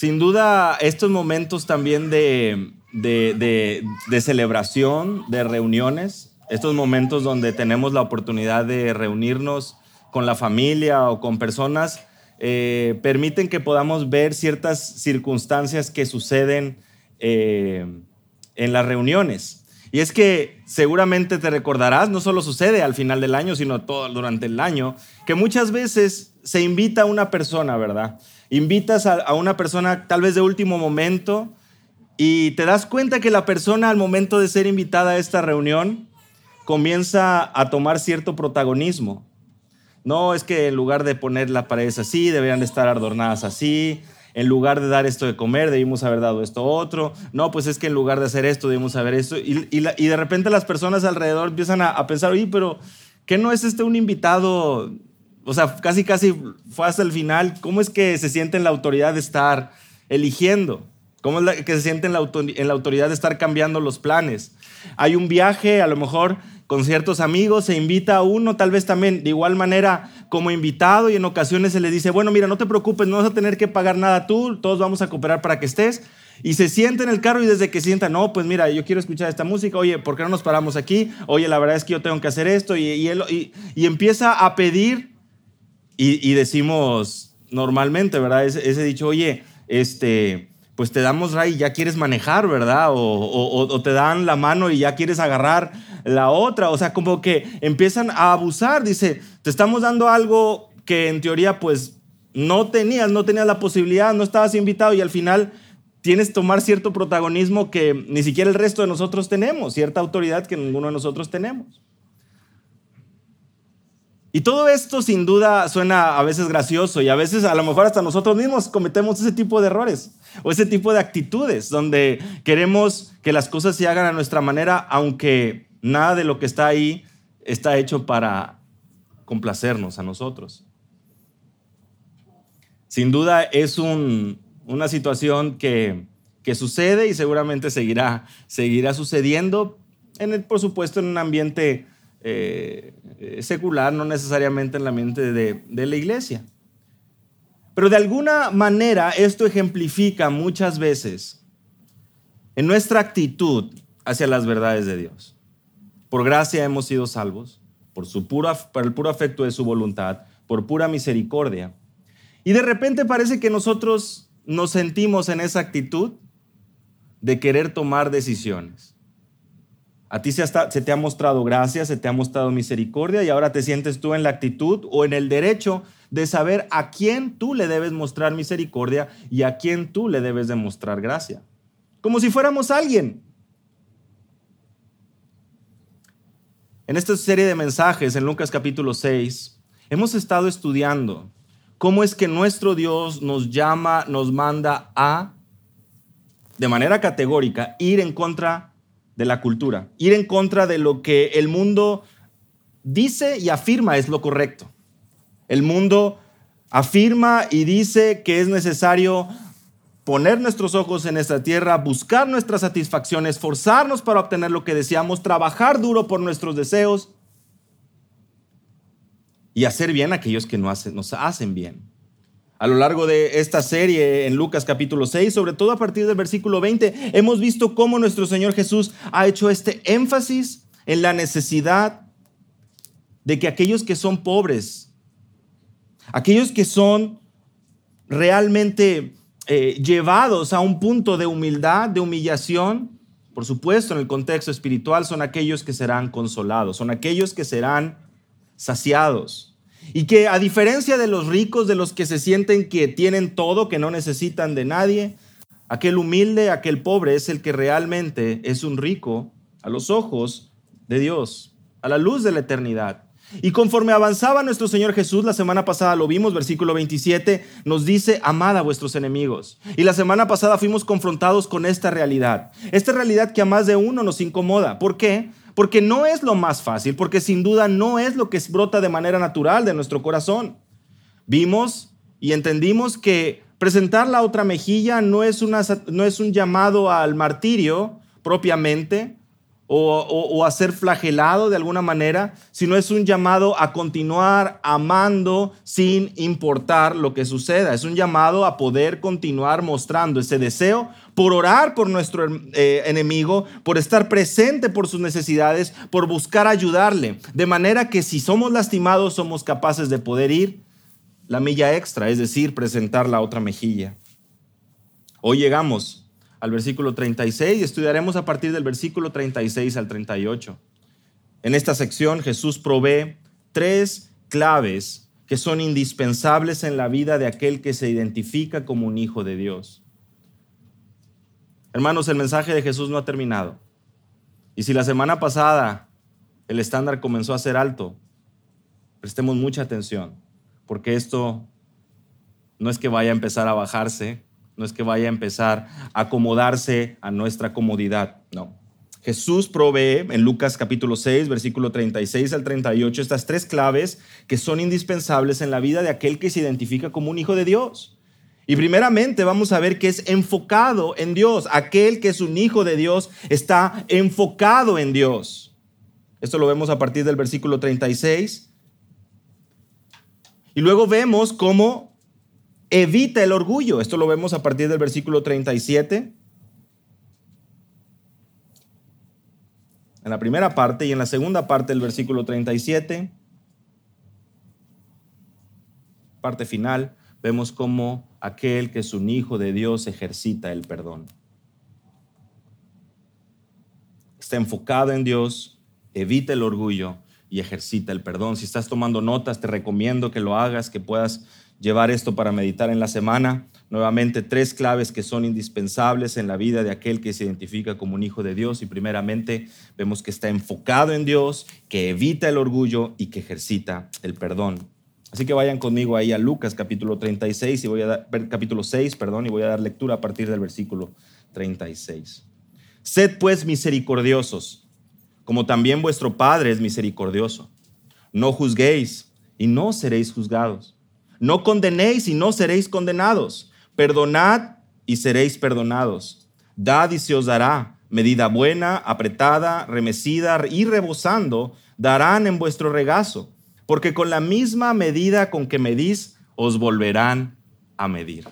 Sin duda, estos momentos también de, de, celebración, de reuniones, estos momentos donde tenemos la oportunidad de reunirnos con la familia o con personas, eh, permiten que podamos ver ciertas circunstancias que suceden eh, en las reuniones. Y es que seguramente te recordarás, no solo sucede al final del año, sino todo durante el año, que muchas veces se invita a una persona, ¿verdad? Invitas a, una persona tal vez de último momento y te das cuenta que la persona al momento de ser invitada a esta reunión comienza a tomar cierto protagonismo. No, es que en lugar de poner las paredes así, deberían de estar adornadas así. En lugar de dar esto de comer, debimos haber dado esto otro. No, pues es que en lugar de hacer esto, debimos haber esto. Y, de repente las personas alrededor empiezan a, pensar, oye, pero ¿qué no es este un invitado? O sea, casi, casi fue hasta el final. ¿Cómo es que se siente en la autoridad de estar eligiendo? ¿Cómo es que se siente en la autoridad de estar cambiando los planes? Hay un viaje, a lo mejor con ciertos amigos, se invita a uno, tal vez también de igual manera como invitado y en ocasiones se le dice, bueno, mira, no te preocupes, no vas a tener que pagar nada tú, todos vamos a cooperar para que estés. Y se siente en el carro y desde que sienta, no, pues mira, yo quiero escuchar esta música, oye, ¿por qué no nos paramos aquí? Oye, la verdad es que yo tengo que hacer esto y, y, y, empieza a pedir y, decimos normalmente, ¿verdad? Ese dicho, oye, este, pues te damos ray y ya quieres manejar, ¿verdad? O, te dan la mano y ya quieres agarrar la otra. O sea, como que empiezan a abusar. Dice, te estamos dando algo que en teoría pues no tenías, no tenías la posibilidad, no estabas invitado y al final tienes tomar cierto protagonismo que ni siquiera el resto de nosotros tenemos, cierta autoridad que ninguno de nosotros tenemos. Y todo esto sin duda suena a veces gracioso y a veces a lo mejor hasta nosotros mismos cometemos ese tipo de errores o ese tipo de actitudes donde queremos que las cosas se hagan a nuestra manera aunque nada de lo que está ahí está hecho para complacernos a nosotros. Sin duda es una situación que, sucede y seguramente seguirá, seguirá sucediendo, en el, por supuesto, en un ambiente eh, secular, no necesariamente en la mente de, de la iglesia. Pero de alguna manera esto ejemplifica muchas veces en nuestra actitud hacia las verdades de Dios. Por gracia hemos sido salvos, por, su pura, por el puro afecto de su voluntad, por pura misericordia. Y de repente parece que nosotros nos sentimos en esa actitud de querer tomar decisiones. A ti se, te ha mostrado gracia, se te ha mostrado misericordia y ahora te sientes tú en la actitud o en el derecho de saber a quién tú le debes mostrar misericordia y a quién tú le debes demostrar gracia. Como si fuéramos alguien. En esta serie de mensajes en Lucas capítulo 6 hemos estado estudiando cómo es que nuestro Dios nos llama, nos manda a, de manera categórica, ir en contra de la cultura, ir en contra de lo que el mundo dice y afirma es lo correcto. El mundo afirma y dice que es necesario poner nuestros ojos en esta tierra, buscar nuestras satisfacciones, esforzarnos para obtener lo que deseamos, trabajar duro por nuestros deseos y hacer bien a aquellos que nos hacen bien a lo largo de esta serie en Lucas capítulo 6, sobre todo a partir del versículo 20, hemos visto cómo nuestro Señor Jesús ha hecho este énfasis en la necesidad de que aquellos que son pobres, aquellos que son realmente eh, llevados a un punto de humildad, de humillación, por supuesto en el contexto espiritual, son aquellos que serán consolados, son aquellos que serán saciados. Y que a diferencia de los ricos, de los que se sienten que tienen todo, que no necesitan de nadie, aquel humilde, aquel pobre es el que realmente es un rico a los ojos de Dios, a la luz de la eternidad. Y conforme avanzaba nuestro Señor Jesús, la semana pasada lo vimos, versículo 27, nos dice, amad a vuestros enemigos. Y la semana pasada fuimos confrontados con esta realidad, esta realidad que a más de uno nos incomoda. ¿Por qué? Porque no es lo más fácil, porque sin duda no es lo que brota de manera natural de nuestro corazón. Vimos y entendimos que presentar la otra mejilla no es, una, no es un llamado al martirio propiamente, o, a ser flagelado de alguna manera, sino es un llamado a continuar amando sin importar lo que suceda. Es un llamado a poder continuar mostrando ese deseo por orar por nuestro eh, enemigo, por estar presente por sus necesidades, por buscar ayudarle. De manera que si somos lastimados, somos capaces de poder ir la milla extra, es decir, presentar la otra mejilla. Hoy llegamos al versículo 36 y estudiaremos a partir del versículo 36 al 38. En esta sección Jesús provee tres claves que son indispensables en la vida de aquel que se identifica como un hijo de Dios. Hermanos, el mensaje de Jesús no ha terminado. Y si la semana pasada el estándar comenzó a ser alto, prestemos mucha atención, porque esto no es que vaya a empezar a bajarse, no es que vaya a empezar a acomodarse a nuestra comodidad, no. Jesús provee en Lucas capítulo 6, versículo 36 al 38, estas tres claves que son indispensables en la vida de aquel que se identifica como un hijo de Dios. Y primeramente vamos a ver que es enfocado en Dios. Aquel que es un hijo de Dios está enfocado en Dios. Esto lo vemos a partir del versículo 36. Y luego vemos cómo evita el orgullo. Esto lo vemos a partir del versículo 37. En la primera parte y en la segunda parte del versículo 37, parte final, vemos cómo aquel que es un hijo de Dios ejercita el perdón. Está enfocado en Dios, evita el orgullo y ejercita el perdón. Si estás tomando notas, te recomiendo que lo hagas, que puedas llevar esto para meditar en la semana. Nuevamente, tres claves que son indispensables en la vida de aquel que se identifica como un hijo de Dios. Y primeramente, vemos que está enfocado en Dios, que evita el orgullo y que ejercita el perdón. Así que vayan conmigo ahí a Lucas capítulo 36 y voy a dar, capítulo 6, perdón, y voy a dar lectura a partir del versículo 36. Sed pues misericordiosos, como también vuestro Padre es misericordioso. No juzguéis y no seréis juzgados no condenéis y no seréis condenados. Perdonad y seréis perdonados. Dad y se os dará. Medida buena, apretada, remecida y rebosando, darán en vuestro regazo. Porque con la misma medida con que medís, os volverán a medir.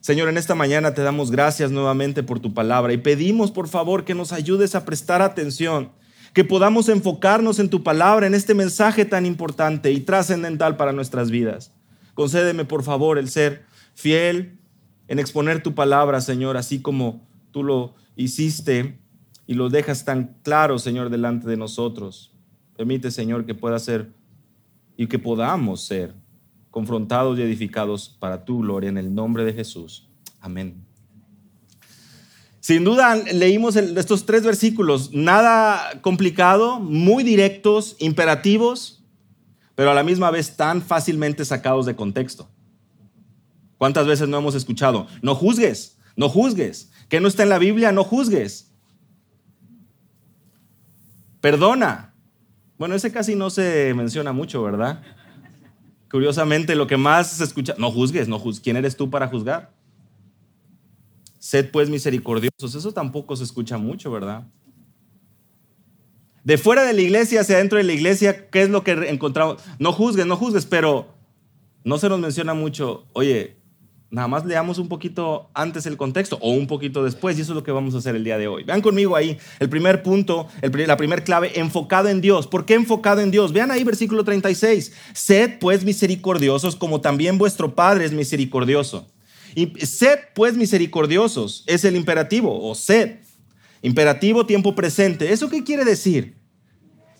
Señor, en esta mañana te damos gracias nuevamente por tu palabra y pedimos por favor que nos ayudes a prestar atención que podamos enfocarnos en tu palabra, en este mensaje tan importante y trascendental para nuestras vidas. Concédeme, por favor, el ser fiel en exponer tu palabra, Señor, así como tú lo hiciste y lo dejas tan claro, Señor, delante de nosotros. Permite, Señor, que pueda ser y que podamos ser confrontados y edificados para tu gloria en el nombre de Jesús. Amén. Sin duda leímos estos tres versículos, nada complicado, muy directos, imperativos, pero a la misma vez tan fácilmente sacados de contexto. ¿Cuántas veces no hemos escuchado? No juzgues, no juzgues. ¿Qué no está en la Biblia? No juzgues. Perdona. Bueno, ese casi no se menciona mucho, ¿verdad? Curiosamente, lo que más se escucha, no juzgues, no juzgues. ¿Quién eres tú para juzgar? Sed pues misericordiosos. Eso tampoco se escucha mucho, ¿verdad? De fuera de la iglesia hacia adentro de la iglesia, ¿qué es lo que encontramos? No juzgues, no juzgues, pero no se nos menciona mucho, oye, nada más leamos un poquito antes el contexto o un poquito después, y eso es lo que vamos a hacer el día de hoy. Vean conmigo ahí el primer punto, la primera clave, enfocado en Dios. ¿Por qué enfocado en Dios? Vean ahí versículo 36. Sed pues misericordiosos como también vuestro Padre es misericordioso. Sed pues misericordiosos, es el imperativo, o sed. Imperativo, tiempo presente. ¿Eso qué quiere decir?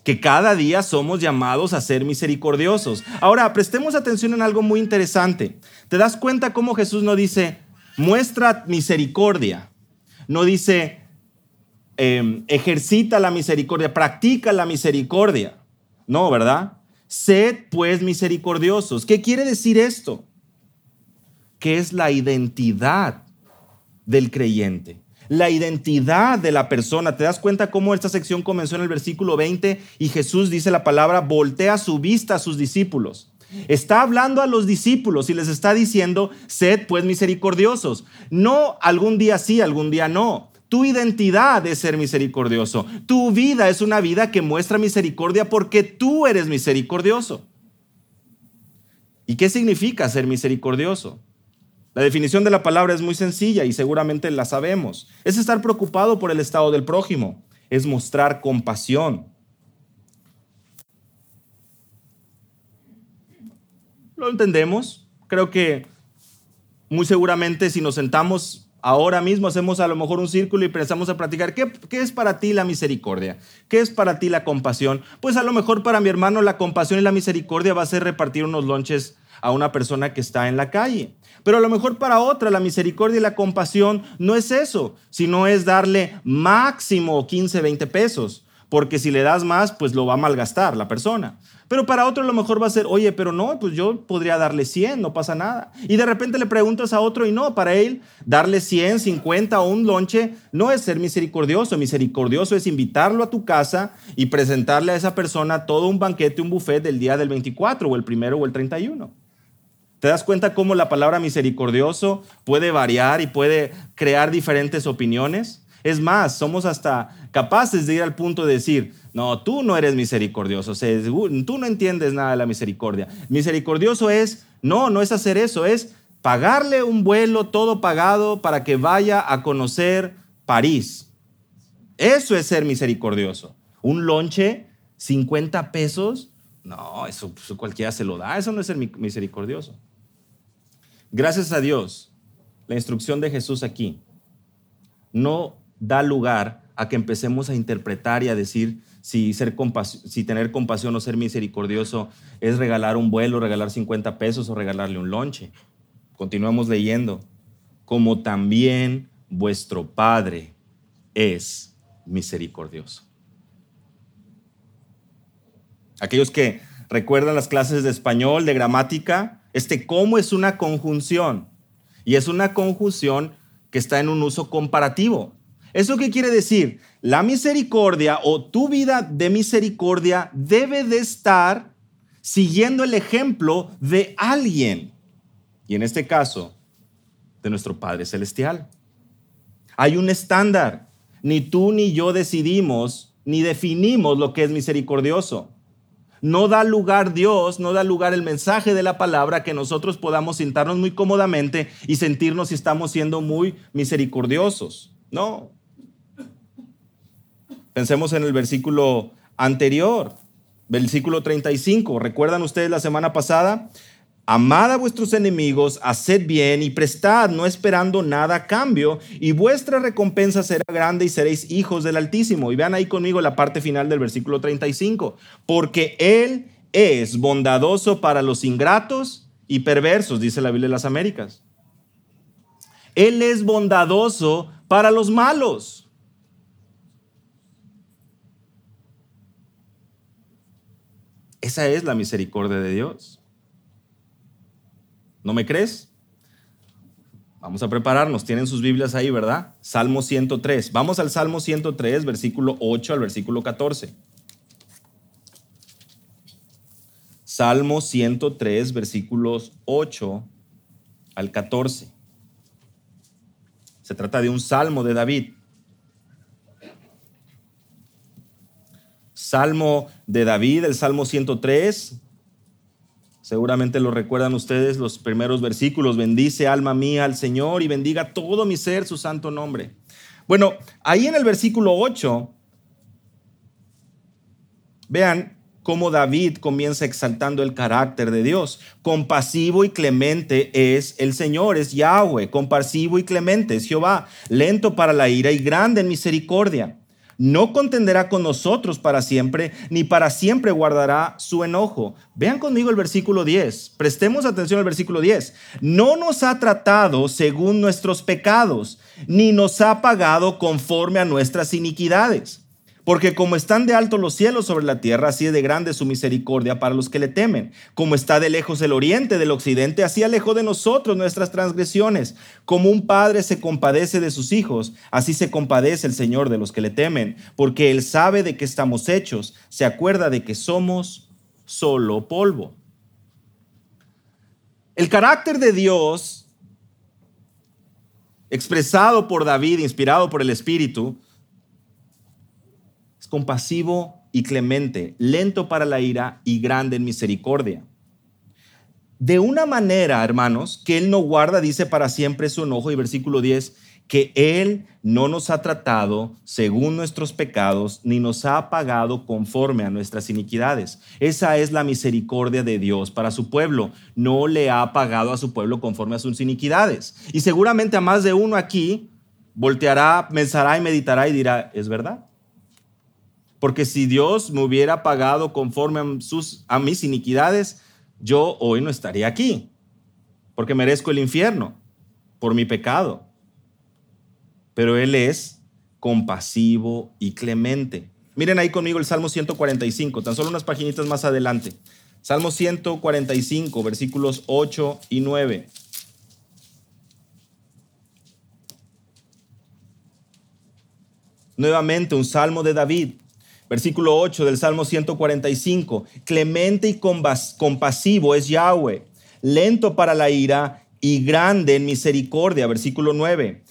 Que cada día somos llamados a ser misericordiosos. Ahora, prestemos atención en algo muy interesante. ¿Te das cuenta cómo Jesús no dice, muestra misericordia? No dice, em, ejercita la misericordia, practica la misericordia. No, ¿verdad? Sed pues misericordiosos. ¿Qué quiere decir esto? Que es la identidad del creyente, la identidad de la persona. ¿Te das cuenta cómo esta sección comenzó en el versículo 20 y Jesús dice la palabra, voltea su vista a sus discípulos? Está hablando a los discípulos y les está diciendo, sed pues misericordiosos. No algún día sí, algún día no. Tu identidad es ser misericordioso. Tu vida es una vida que muestra misericordia porque tú eres misericordioso. ¿Y qué significa ser misericordioso? La definición de la palabra es muy sencilla y seguramente la sabemos. Es estar preocupado por el estado del prójimo, es mostrar compasión. ¿Lo entendemos? Creo que muy seguramente si nos sentamos ahora mismo, hacemos a lo mejor un círculo y pensamos a practicar, ¿qué, ¿qué, es para ti la misericordia? ¿Qué es para ti la compasión? Pues a lo mejor para mi hermano la compasión y la misericordia va a ser repartir unos lonches a una persona que está en la calle. Pero a lo mejor para otra la misericordia y la compasión no es eso, sino es darle máximo 15, 20 pesos, porque si le das más, pues lo va a malgastar la persona. Pero para otro a lo mejor va a ser, oye, pero no, pues yo podría darle 100, no pasa nada. Y de repente le preguntas a otro y no, para él darle 100, 50 o un lonche no es ser misericordioso. Misericordioso es invitarlo a tu casa y presentarle a esa persona todo un banquete, un buffet del día del 24 o el primero o el 31. ¿Te das cuenta cómo la palabra misericordioso puede variar y puede crear diferentes opiniones? Es más, somos hasta capaces de ir al punto de decir, no, tú no eres misericordioso, tú no entiendes nada de la misericordia. Misericordioso es, no, no es hacer eso, es pagarle un vuelo todo pagado para que vaya a conocer París. Eso es ser misericordioso. Un lonche, 50 pesos, no, eso, eso cualquiera se lo da, eso no es ser misericordioso. Gracias a Dios, la instrucción de Jesús aquí no da lugar a que empecemos a interpretar y a decir si, ser si tener compasión o ser misericordioso es regalar un vuelo, regalar 50 pesos o regalarle un lonche. Continuamos leyendo. Como también vuestro Padre es misericordioso. Aquellos que recuerdan las clases de español, de gramática, este cómo es una conjunción y es una conjunción que está en un uso comparativo. ¿Eso qué quiere decir? La misericordia o tu vida de misericordia debe de estar siguiendo el ejemplo de alguien. Y en este caso, de nuestro Padre Celestial. Hay un estándar. Ni tú ni yo decidimos ni definimos lo que es misericordioso no da lugar Dios, no da lugar el mensaje de la palabra que nosotros podamos sentarnos muy cómodamente y sentirnos si estamos siendo muy misericordiosos. No. Pensemos en el versículo anterior, versículo 35. ¿Recuerdan ustedes la semana pasada? Amad a vuestros enemigos, haced bien y prestad, no esperando nada a cambio, y vuestra recompensa será grande y seréis hijos del Altísimo. Y vean ahí conmigo la parte final del versículo 35. Porque Él es bondadoso para los ingratos y perversos, dice la Biblia de las Américas. Él es bondadoso para los malos. Esa es la misericordia de Dios. ¿No me crees? Vamos a prepararnos. Tienen sus Biblias ahí, ¿verdad? Salmo 103. Vamos al Salmo 103, versículo 8 al versículo 14. Salmo 103, versículos 8 al 14. Se trata de un salmo de David. Salmo de David, el Salmo 103, Seguramente lo recuerdan ustedes los primeros versículos. Bendice alma mía al Señor y bendiga todo mi ser su santo nombre. Bueno, ahí en el versículo 8, vean cómo David comienza exaltando el carácter de Dios. Compasivo y clemente es el Señor, es Yahweh. Compasivo y clemente es Jehová, lento para la ira y grande en misericordia no contenderá con nosotros para siempre, ni para siempre guardará su enojo. Vean conmigo el versículo 10. Prestemos atención al versículo 10. No nos ha tratado según nuestros pecados, ni nos ha pagado conforme a nuestras iniquidades. Porque como están de alto los cielos sobre la tierra, así es de grande su misericordia para los que le temen. Como está de lejos el oriente del occidente, así alejo de nosotros nuestras transgresiones. Como un padre se compadece de sus hijos, así se compadece el Señor de los que le temen. Porque Él sabe de qué estamos hechos, se acuerda de que somos solo polvo. El carácter de Dios expresado por David, inspirado por el Espíritu, es compasivo y clemente, lento para la ira y grande en misericordia. De una manera, hermanos, que Él no guarda, dice para siempre su enojo, y versículo 10, que Él no nos ha tratado según nuestros pecados, ni nos ha pagado conforme a nuestras iniquidades. Esa es la misericordia de Dios para su pueblo. No le ha pagado a su pueblo conforme a sus iniquidades. Y seguramente a más de uno aquí volteará, pensará y meditará y dirá, es verdad. Porque si Dios me hubiera pagado conforme a, mis iniquidades, yo hoy no estaría aquí. Porque merezco el infierno por mi pecado pero Él es compasivo y clemente. Miren ahí conmigo el Salmo 145, tan solo unas paginitas más adelante. Salmo 145, versículos 8 y 9. Nuevamente un salmo de David, versículo 8 del Salmo 145. Clemente y compasivo es Yahweh, lento para la ira y grande en misericordia, versículo 9.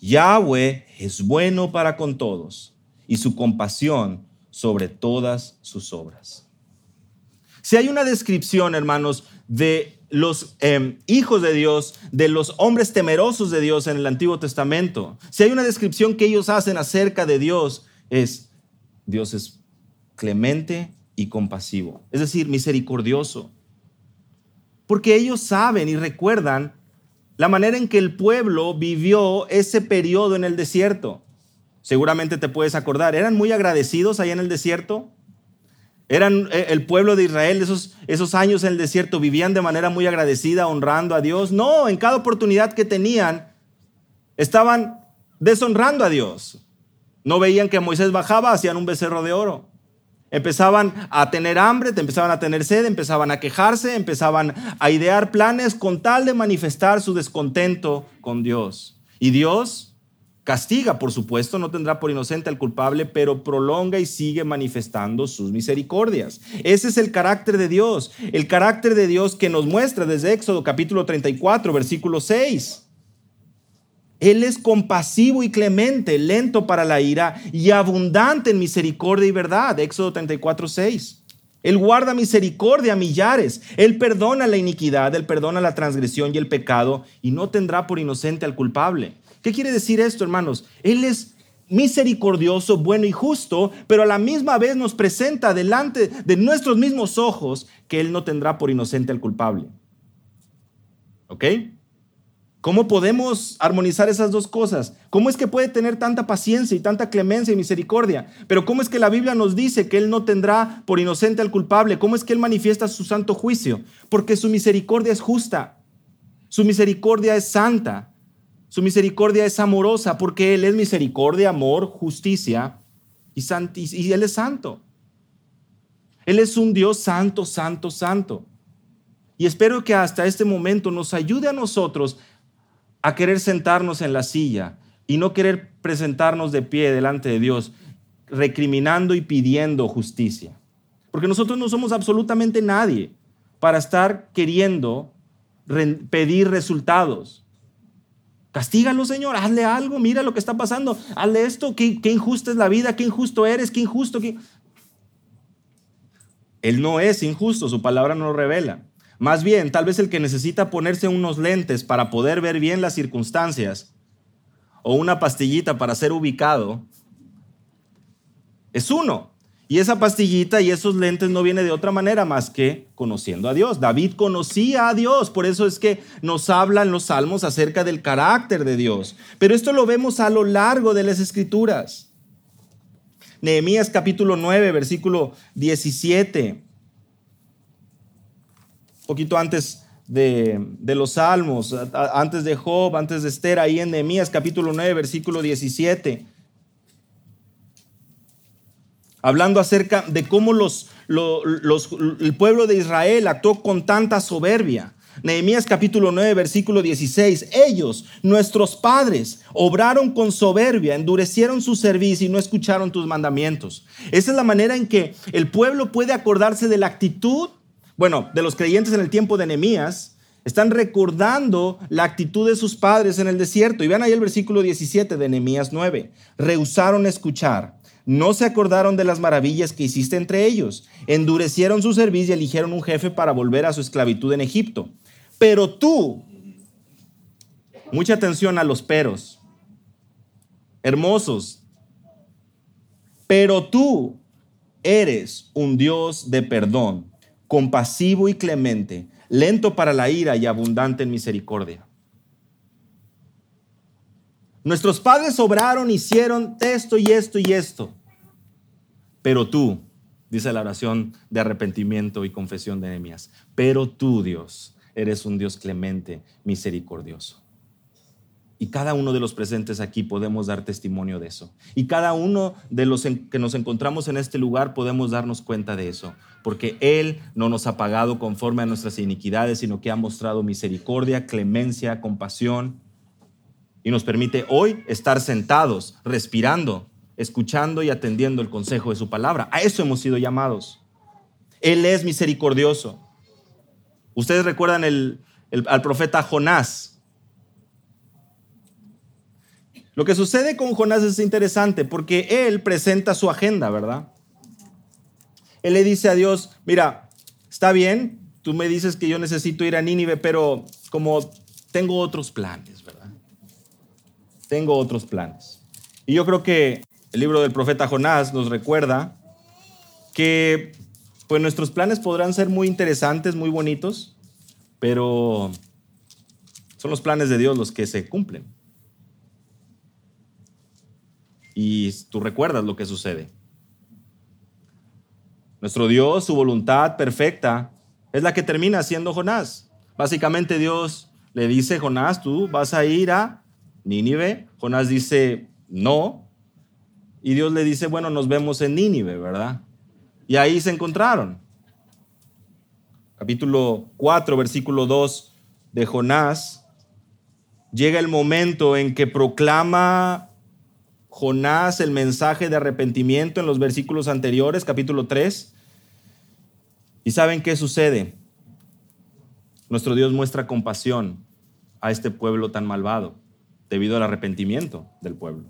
Yahweh es bueno para con todos y su compasión sobre todas sus obras. Si hay una descripción, hermanos, de los em, hijos de Dios, de los hombres temerosos de Dios en el Antiguo Testamento, si hay una descripción que ellos hacen acerca de Dios, es Dios es clemente y compasivo, es decir, misericordioso. Porque ellos saben y recuerdan la manera en que el pueblo vivió ese periodo en el desierto. Seguramente te puedes acordar, eran muy agradecidos ahí en el desierto. Eran eh, el pueblo de Israel, esos, esos años en el desierto, vivían de manera muy agradecida, honrando a Dios. No, en cada oportunidad que tenían, estaban deshonrando a Dios. No veían que Moisés bajaba, hacían un becerro de oro. Empezaban a tener hambre, empezaban a tener sed, empezaban a quejarse, empezaban a idear planes con tal de manifestar su descontento con Dios. Y Dios castiga, por supuesto, no tendrá por inocente al culpable, pero prolonga y sigue manifestando sus misericordias. Ese es el carácter de Dios, el carácter de Dios que nos muestra desde Éxodo capítulo 34, versículo 6. Él es compasivo y clemente, lento para la ira y abundante en misericordia y verdad. Éxodo 34, 6. Él guarda misericordia a millares. Él perdona la iniquidad, Él perdona la transgresión y el pecado y no tendrá por inocente al culpable. ¿Qué quiere decir esto, hermanos? Él es misericordioso, bueno y justo, pero a la misma vez nos presenta delante de nuestros mismos ojos que Él no tendrá por inocente al culpable. ¿Ok? ¿Cómo podemos armonizar esas dos cosas? ¿Cómo es que puede tener tanta paciencia y tanta clemencia y misericordia? Pero ¿cómo es que la Biblia nos dice que Él no tendrá por inocente al culpable? ¿Cómo es que Él manifiesta su santo juicio? Porque su misericordia es justa, su misericordia es santa, su misericordia es amorosa, porque Él es misericordia, amor, justicia y, Él es santo. Él es un Dios santo, santo, santo. Y espero que hasta este momento nos ayude a nosotros a querer sentarnos en la silla y no querer presentarnos de pie delante de Dios, recriminando y pidiendo justicia. Porque nosotros no somos absolutamente nadie para estar queriendo pedir resultados. Castígalo, Señor, hazle algo, mira lo que está pasando, hazle esto, qué, injusta es la vida, qué injusto eres, qué injusto. Él no es injusto, su palabra no lo revela. Más bien, tal vez el que necesita ponerse unos lentes para poder ver bien las circunstancias o una pastillita para ser ubicado es uno. Y esa pastillita y esos lentes no viene de otra manera más que conociendo a Dios. David conocía a Dios, por eso es que nos hablan los salmos acerca del carácter de Dios. Pero esto lo vemos a lo largo de las escrituras. Nehemías capítulo 9, versículo 17 poquito antes de, los Salmos, antes de Job, antes de Esther, ahí en Nehemías capítulo 9, versículo 17. Hablando acerca de cómo los, el pueblo de Israel actuó con tanta soberbia. Nehemías capítulo 9, versículo 16. Ellos, nuestros padres, obraron con soberbia, endurecieron su servicio y no escucharon tus mandamientos. Esa es la manera en que el pueblo puede acordarse de la actitud bueno, de los creyentes en el tiempo de Nehemías Están recordando la actitud de sus padres en el desierto. Y vean ahí el versículo 17 de Nehemías 9. Rehusaron escuchar. No se acordaron de las maravillas que hiciste entre ellos. Endurecieron su servicio y eligieron un jefe para volver a su esclavitud en Egipto. Pero tú, mucha atención a los peros, hermosos, pero tú eres un Dios de perdón, compasivo y clemente lento para la ira y abundante en misericordia. Nuestros padres obraron, hicieron esto y esto y esto. Pero tú, dice la oración de arrepentimiento y confesión de Nehemías, pero tú, Dios, eres un Dios clemente, misericordioso. Y cada uno de los presentes aquí podemos dar testimonio de eso. Y cada uno de los que nos encontramos en este lugar podemos darnos cuenta de eso. Porque Él no nos ha pagado conforme a nuestras iniquidades, sino que ha mostrado misericordia, clemencia, compasión. Y nos permite hoy estar sentados, respirando, escuchando y atendiendo el consejo de su palabra. A eso hemos sido llamados. Él es misericordioso. Ustedes recuerdan al profeta Jonás Lo que sucede con Jonás es interesante porque él presenta su agenda, ¿verdad? Él le dice a Dios, mira, está bien, tú me dices que yo necesito ir a Nínive, pero como tengo otros planes, ¿verdad? Tengo otros planes. Y yo creo que el libro del profeta Jonás nos recuerda que pues nuestros planes podrán ser muy interesantes, muy bonitos, pero son los planes de Dios los que se cumplen y tú recuerdas lo que sucede. Nuestro Dios, su voluntad perfecta, es la que termina siendo Jonás. Básicamente Dios le dice, Jonás, tú vas a ir a Nínive. Jonás dice, no. Y Dios le dice, bueno, nos vemos en Nínive, ¿verdad? Y ahí se encontraron. Capítulo 4, versículo 2 de Jonás. Llega el momento en que proclama Jonás el mensaje de arrepentimiento en los versículos anteriores, capítulo 3. ¿Y saben qué sucede? Nuestro Dios muestra compasión a este pueblo tan malvado debido al arrepentimiento del pueblo.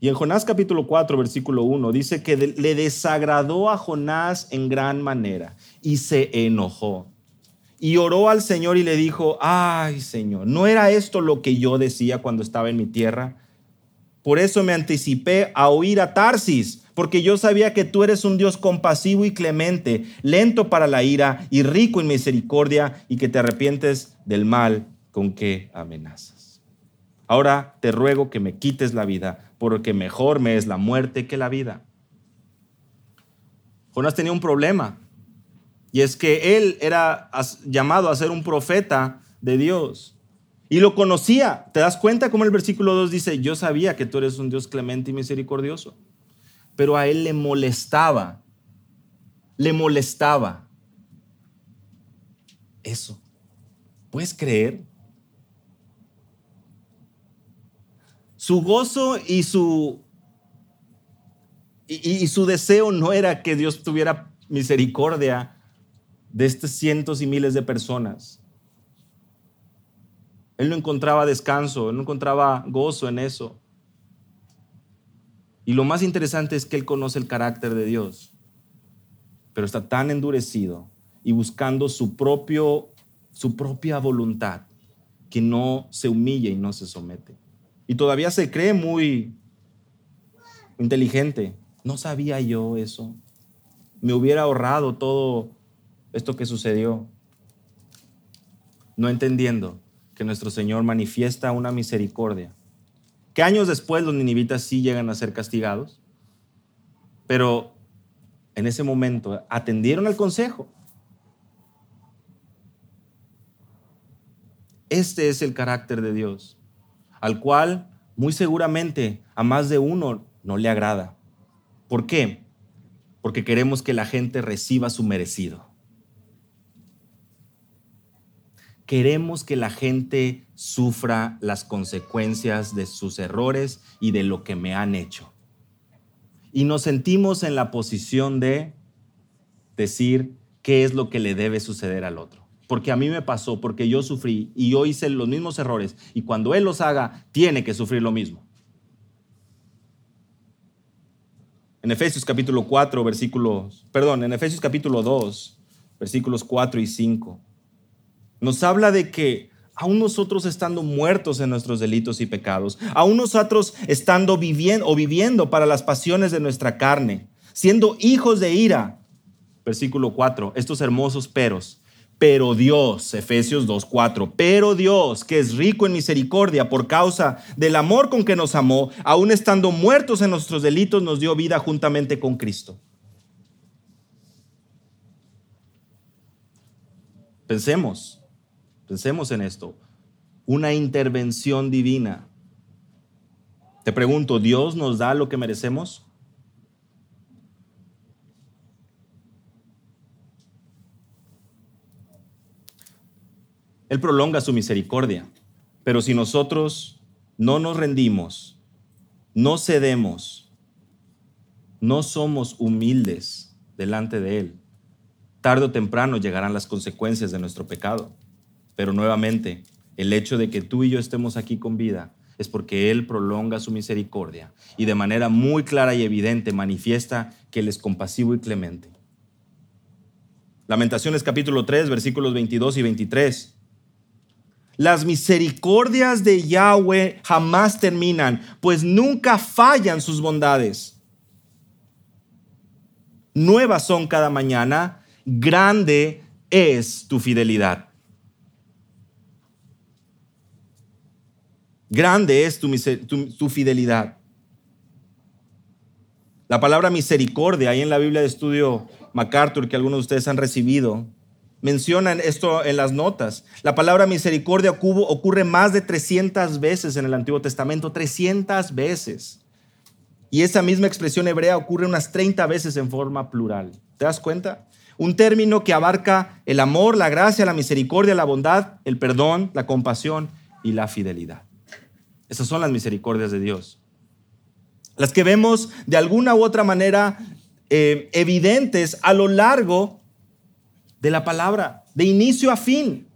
Y en Jonás capítulo 4, versículo 1, dice que le desagradó a Jonás en gran manera y se enojó. Y oró al Señor y le dijo, ay Señor, ¿no era esto lo que yo decía cuando estaba en mi tierra? Por eso me anticipé a oír a Tarsis, porque yo sabía que tú eres un Dios compasivo y clemente, lento para la ira y rico en misericordia, y que te arrepientes del mal con que amenazas. Ahora te ruego que me quites la vida, porque mejor me es la muerte que la vida. Jonás tenía un problema, y es que él era llamado a ser un profeta de Dios. Y lo conocía. ¿Te das cuenta cómo el versículo 2 dice, yo sabía que tú eres un Dios clemente y misericordioso? Pero a él le molestaba, le molestaba eso. ¿Puedes creer? Su gozo y su, y, y su deseo no era que Dios tuviera misericordia de estos cientos y miles de personas. Él no encontraba descanso, él no encontraba gozo en eso. Y lo más interesante es que él conoce el carácter de Dios, pero está tan endurecido y buscando su, propio, su propia voluntad que no se humilla y no se somete. Y todavía se cree muy inteligente. No sabía yo eso. Me hubiera ahorrado todo esto que sucedió. No entendiendo que nuestro Señor manifiesta una misericordia. Que años después los ninivitas sí llegan a ser castigados, pero en ese momento atendieron al consejo. Este es el carácter de Dios, al cual muy seguramente a más de uno no le agrada. ¿Por qué? Porque queremos que la gente reciba su merecido. Queremos que la gente sufra las consecuencias de sus errores y de lo que me han hecho. Y nos sentimos en la posición de decir qué es lo que le debe suceder al otro. porque a mí me pasó, porque yo sufrí y yo hice los mismos errores. Y cuando Él los haga, tiene que sufrir lo mismo. En Efesios capítulo 4, versículos, perdón, en Efesios capítulo 2, versículos 4 y 5, nos habla de que aún nosotros estando muertos en nuestros delitos y pecados, aún nosotros estando viviendo o viviendo para las pasiones de nuestra carne, siendo hijos de ira, versículo 4, estos hermosos peros, pero Dios, Efesios 2.4, pero Dios, que es rico en misericordia por causa del amor con que nos amó, aun estando muertos en nuestros delitos, nos dio vida juntamente con Cristo. Pensemos, pensemos en esto. Una intervención divina. Te pregunto, ¿Dios nos da lo que merecemos? Él prolonga su misericordia. Pero si nosotros no nos rendimos, no cedemos, no somos humildes delante de Él, tarde o temprano llegarán las consecuencias de nuestro pecado. Pero nuevamente, el hecho de que tú y yo estemos aquí con vida es porque Él prolonga su misericordia y de manera muy clara y evidente manifiesta que Él es compasivo y clemente. Lamentaciones capítulo 3, versículos 22 y 23. Las misericordias de Yahweh jamás terminan, pues nunca fallan sus bondades. Nuevas son cada mañana, grande es tu fidelidad. Grande es tu, fidelidad. La palabra misericordia, ahí en la Biblia de estudio MacArthur, que algunos de ustedes han recibido, mencionan esto en las notas. La palabra misericordia ocurre más de 300 veces en el Antiguo Testamento, 300 veces. Y esa misma expresión hebrea ocurre unas 30 veces en forma plural. ¿Te das cuenta? Un término que abarca el amor, la gracia, la misericordia, la bondad, el perdón, la compasión y la fidelidad. Esas son las misericordias de Dios. Las que vemos de alguna u otra manera eh, evidentes a lo largo de la palabra, de inicio a fin.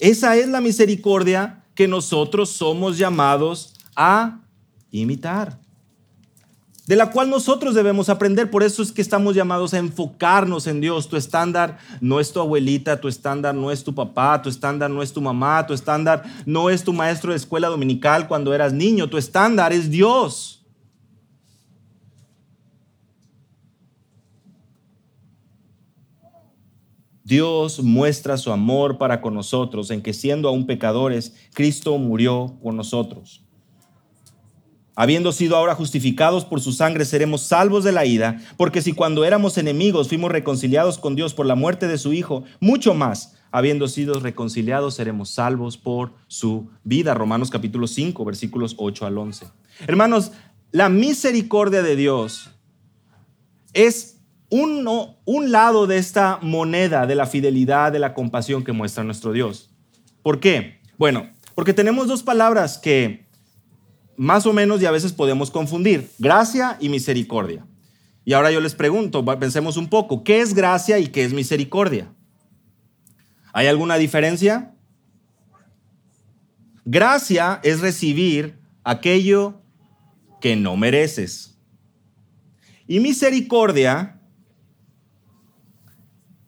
Esa es la misericordia que nosotros somos llamados a imitar, de la cual nosotros debemos aprender. Por eso es que estamos llamados a enfocarnos en Dios. Tu estándar no es tu abuelita, tu estándar no es tu papá, tu estándar no es tu mamá, tu estándar no es tu maestro de escuela dominical cuando eras niño, tu estándar es Dios. Dios muestra su amor para con nosotros en que siendo aún pecadores, Cristo murió por nosotros. Habiendo sido ahora justificados por su sangre, seremos salvos de la ira, porque si cuando éramos enemigos fuimos reconciliados con Dios por la muerte de su Hijo, mucho más, habiendo sido reconciliados, seremos salvos por su vida. Romanos capítulo 5, versículos 8 al 11. Hermanos, la misericordia de Dios es un, lado de esta moneda de la fidelidad, de la compasión que muestra nuestro Dios. ¿Por qué? Bueno, porque tenemos dos palabras que más o menos y a veces podemos confundir, gracia y misericordia. Y ahora yo les pregunto, pensemos un poco, ¿qué es gracia y qué es misericordia? ¿Hay alguna diferencia? Gracia es recibir aquello que no mereces. Y misericordia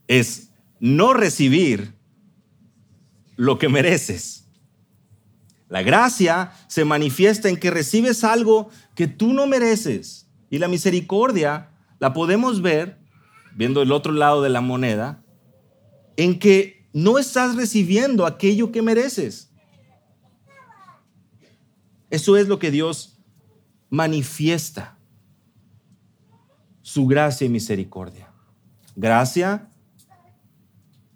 es no recibir lo que mereces. La gracia se manifiesta en que recibes algo que tú no mereces. Y la misericordia la podemos ver, viendo el otro lado de la moneda, en que no estás recibiendo aquello que mereces. Eso es lo que Dios manifiesta, su gracia y misericordia. Gracia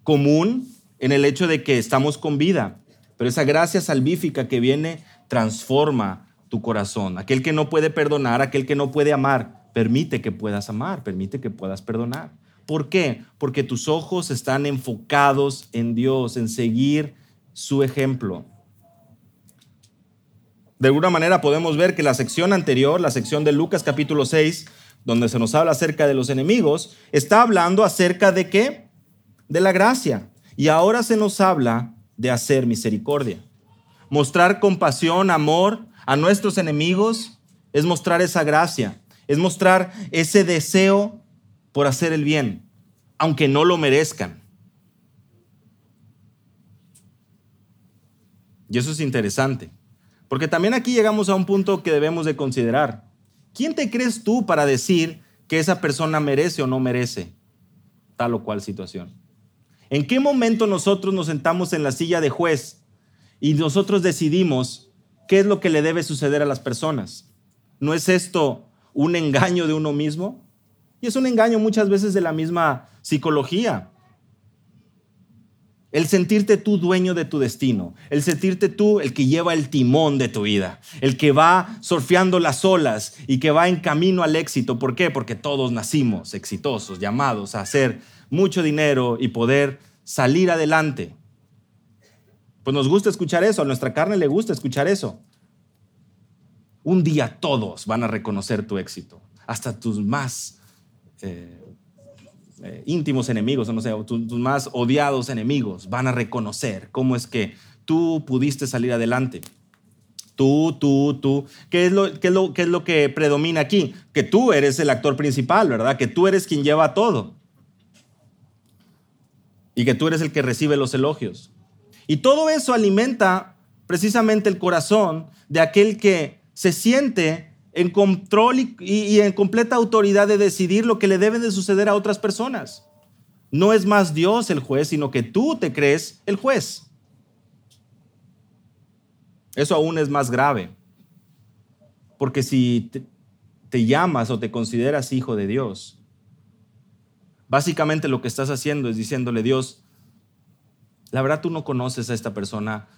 común en el hecho de que estamos con vida, pero esa gracia salvífica que viene transforma tu corazón. Aquel que no puede perdonar, aquel que no puede amar, permite que puedas amar, permite que puedas perdonar. ¿Por qué? Porque tus ojos están enfocados en Dios, en seguir su ejemplo. De alguna manera podemos ver que la sección anterior, la sección de Lucas capítulo 6, donde se nos habla acerca de los enemigos, está hablando acerca de qué? De la gracia. Y ahora se nos habla de hacer misericordia. Mostrar compasión, amor a nuestros enemigos es mostrar esa gracia, es mostrar ese deseo por hacer el bien, aunque no lo merezcan. Y eso es interesante, porque también aquí llegamos a un punto que debemos de considerar. ¿Quién te crees tú para decir que esa persona merece o no merece tal o cual situación? ¿En qué momento nosotros nos sentamos en la silla de juez y nosotros decidimos qué es lo que le debe suceder a las personas? ¿No es esto un engaño de uno mismo? Y es un engaño muchas veces de la misma psicología. El sentirte tú dueño de tu destino, el sentirte tú el que lleva el timón de tu vida, el que va surfeando las olas y que va en camino al éxito. ¿Por qué? Porque todos nacimos exitosos, llamados a hacer mucho dinero y poder salir adelante. Pues nos gusta escuchar eso, a nuestra carne le gusta escuchar eso. Un día todos van a reconocer tu éxito, hasta tus más eh, eh, íntimos enemigos, o no sé, tus, más odiados enemigos van a reconocer cómo es que tú pudiste salir adelante. Tú, tú, tú. ¿Qué es, lo, qué, es lo, ¿Qué es lo que predomina aquí? Que tú eres el actor principal, ¿verdad? Que tú eres quien lleva todo. Y que tú eres el que recibe los elogios. Y todo eso alimenta precisamente el corazón de aquel que se siente en control y, en completa autoridad de decidir lo que le debe de suceder a otras personas. No es más Dios el juez, sino que tú te crees el juez. Eso aún es más grave. Porque si te, llamas o te consideras hijo de Dios, básicamente lo que estás haciendo es diciéndole, Dios, la verdad tú no conoces a esta persona,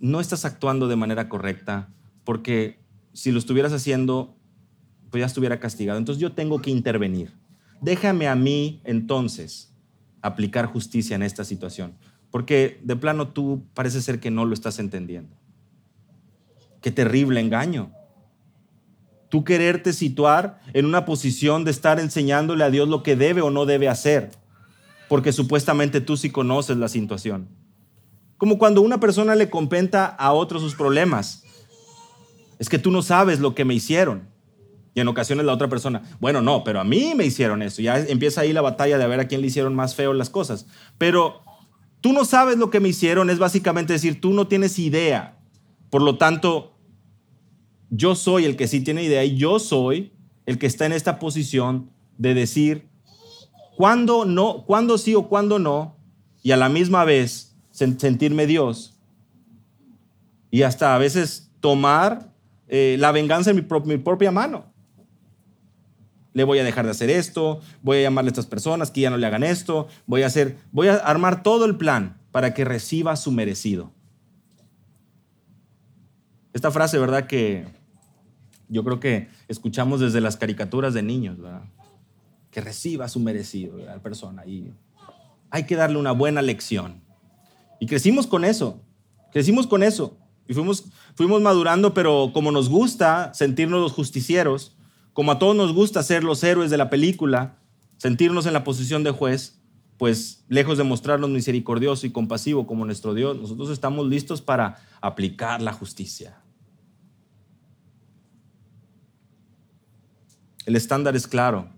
no estás actuando de manera correcta, porque si lo estuvieras haciendo, pues ya estuviera castigado. Entonces yo tengo que intervenir. Déjame a mí entonces aplicar justicia en esta situación, porque de plano tú parece ser que no lo estás entendiendo. Qué terrible engaño. Tú quererte situar en una posición de estar enseñándole a Dios lo que debe o no debe hacer, porque supuestamente tú sí conoces la situación. Como cuando una persona le compenta a otro sus problemas es que tú no sabes lo que me hicieron. Y en ocasiones la otra persona, bueno, no, pero a mí me hicieron eso. Ya empieza ahí la batalla de ver a quién le hicieron más feo las cosas. Pero tú no sabes lo que me hicieron, es básicamente decir, tú no tienes idea. Por lo tanto, yo soy el que sí tiene idea y yo soy el que está en esta posición de decir cuándo no, cuándo sí o cuándo no, y a la misma vez sentirme Dios. Y hasta a veces tomar eh, la venganza en mi, mi propia mano. Le voy a dejar de hacer esto, voy a llamarle a estas personas que ya no le hagan esto, voy a hacer, voy a armar todo el plan para que reciba su merecido. Esta frase, ¿verdad? Que yo creo que escuchamos desde las caricaturas de niños, ¿verdad? Que reciba su merecido, la persona. Y hay que darle una buena lección. Y crecimos con eso, crecimos con eso. Y fuimos, fuimos madurando, pero como nos gusta sentirnos los justicieros, como a todos nos gusta ser los héroes de la película, sentirnos en la posición de juez, pues lejos de mostrarnos misericordioso y compasivo como nuestro Dios, nosotros estamos listos para aplicar la justicia. El estándar es claro.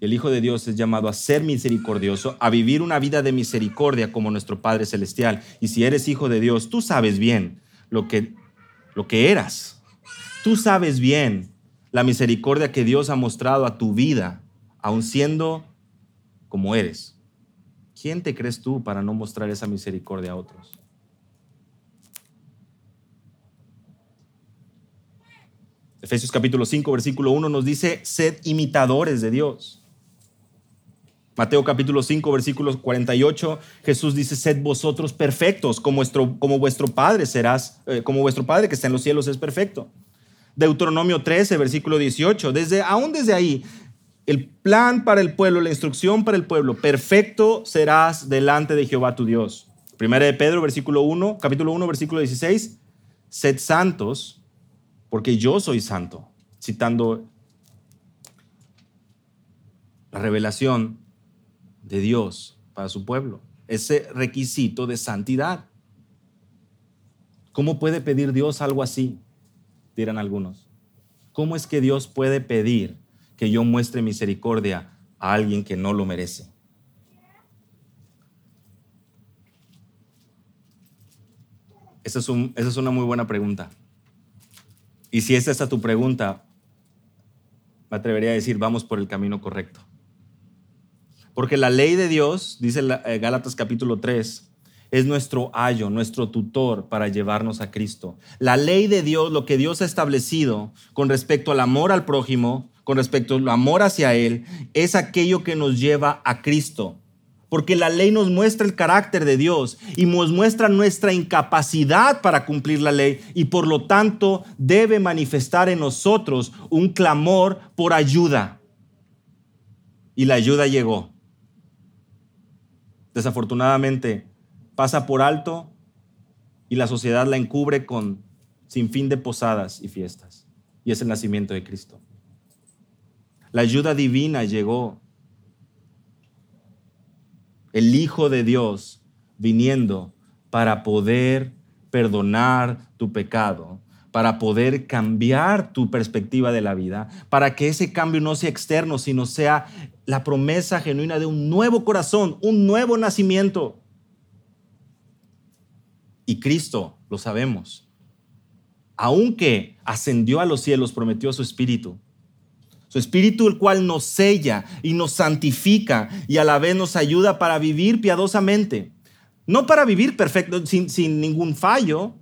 El Hijo de Dios es llamado a ser misericordioso, a vivir una vida de misericordia como nuestro Padre Celestial. Y si eres hijo de Dios, tú sabes bien lo que, lo que eras. Tú sabes bien la misericordia que Dios ha mostrado a tu vida, aun siendo como eres. ¿Quién te crees tú para no mostrar esa misericordia a otros? Efesios capítulo 5, versículo 1 nos dice, sed imitadores de Dios Mateo capítulo 5, versículos 48, Jesús dice, sed vosotros perfectos, como vuestro, como vuestro Padre serás, eh, como vuestro Padre que está en los cielos es perfecto. Deuteronomio 13, versículo 18, desde, aún desde ahí, el plan para el pueblo, la instrucción para el pueblo, perfecto serás delante de Jehová tu Dios. Primera de Pedro, versículo 1, capítulo 1, versículo 16, sed santos, porque yo soy santo, citando la revelación de Dios para su pueblo, ese requisito de santidad. ¿Cómo puede pedir Dios algo así? Dirán algunos. ¿Cómo es que Dios puede pedir que yo muestre misericordia a alguien que no lo merece? Esa es, es una muy buena pregunta. Y si esa es tu pregunta, me atrevería a decir, vamos por el camino correcto. Porque la ley de Dios, dice eh, Gálatas capítulo 3, es nuestro ayo, nuestro tutor para llevarnos a Cristo. La ley de Dios, lo que Dios ha establecido con respecto al amor al prójimo, con respecto al amor hacia Él, es aquello que nos lleva a Cristo. Porque la ley nos muestra el carácter de Dios y nos muestra nuestra incapacidad para cumplir la ley y por lo tanto debe manifestar en nosotros un clamor por ayuda. Y la ayuda llegó. Desafortunadamente pasa por alto y la sociedad la encubre con sin fin de posadas y fiestas. Y es el nacimiento de Cristo. La ayuda divina llegó. El Hijo de Dios viniendo para poder perdonar tu pecado, para poder cambiar tu perspectiva de la vida, para que ese cambio no sea externo, sino sea la promesa genuina de un nuevo corazón, un nuevo nacimiento. Y Cristo, lo sabemos, aunque ascendió a los cielos, prometió su espíritu. Su espíritu el cual nos sella y nos santifica y a la vez nos ayuda para vivir piadosamente. No para vivir perfecto, sin, ningún fallo,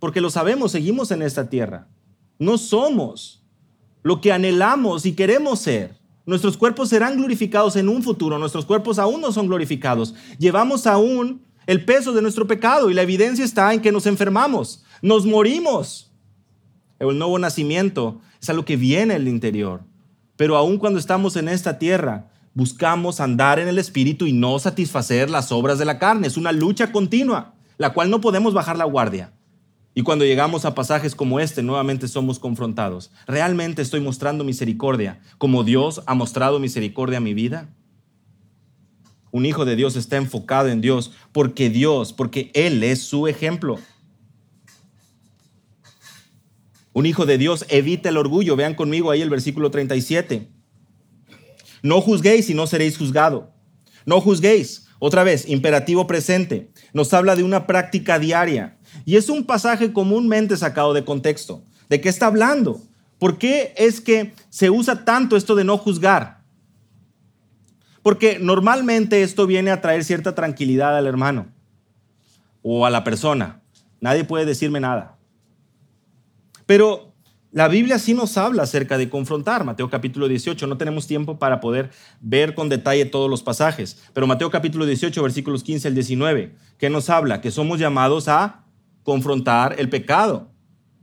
porque lo sabemos, seguimos en esta tierra. No somos lo que anhelamos y queremos ser. Nuestros cuerpos serán glorificados en un futuro, nuestros cuerpos aún no son glorificados. Llevamos aún el peso de nuestro pecado y la evidencia está en que nos enfermamos, nos morimos. El nuevo nacimiento es algo que viene el interior. Pero aún cuando estamos en esta tierra, buscamos andar en el Espíritu y no satisfacer las obras de la carne. Es una lucha continua, la cual no podemos bajar la guardia. Y cuando llegamos a pasajes como este, nuevamente somos confrontados. ¿Realmente estoy mostrando misericordia como Dios ha mostrado misericordia a mi vida? Un hijo de Dios está enfocado en Dios porque Dios, porque Él es su ejemplo. Un hijo de Dios evita el orgullo. Vean conmigo ahí el versículo 37. No juzguéis y no seréis juzgado. No juzguéis. Otra vez, imperativo presente. Nos habla de una práctica diaria. Y es un pasaje comúnmente sacado de contexto. ¿De qué está hablando? ¿Por qué es que se usa tanto esto de no juzgar? Porque normalmente esto viene a traer cierta tranquilidad al hermano o a la persona. Nadie puede decirme nada. Pero la Biblia sí nos habla acerca de confrontar. Mateo capítulo 18, no tenemos tiempo para poder ver con detalle todos los pasajes, pero Mateo capítulo 18, versículos 15 al 19, ¿qué nos habla? Que somos llamados a confrontar el pecado,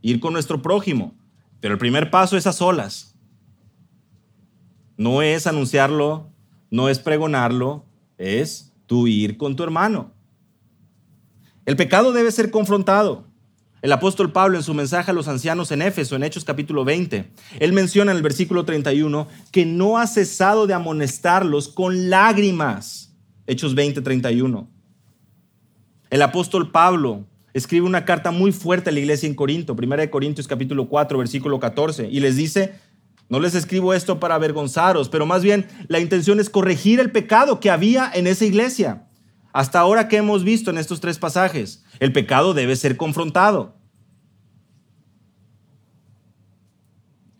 ir con nuestro prójimo. Pero el primer paso es a solas. No es anunciarlo no es pregonarlo, es tú ir con tu hermano. El pecado debe ser confrontado. El apóstol Pablo en su mensaje a los ancianos en Éfeso, en Hechos capítulo 20, él menciona en el versículo 31 que no ha cesado de amonestarlos con lágrimas. Hechos 20, 31. El apóstol Pablo escribe una carta muy fuerte a la iglesia en Corinto, 1 Corintios capítulo 4, versículo 14, y les dice, no les escribo esto para avergonzaros, pero más bien la intención es corregir el pecado que había en esa iglesia. Hasta ahora que hemos visto en estos tres pasajes, el pecado debe ser confrontado.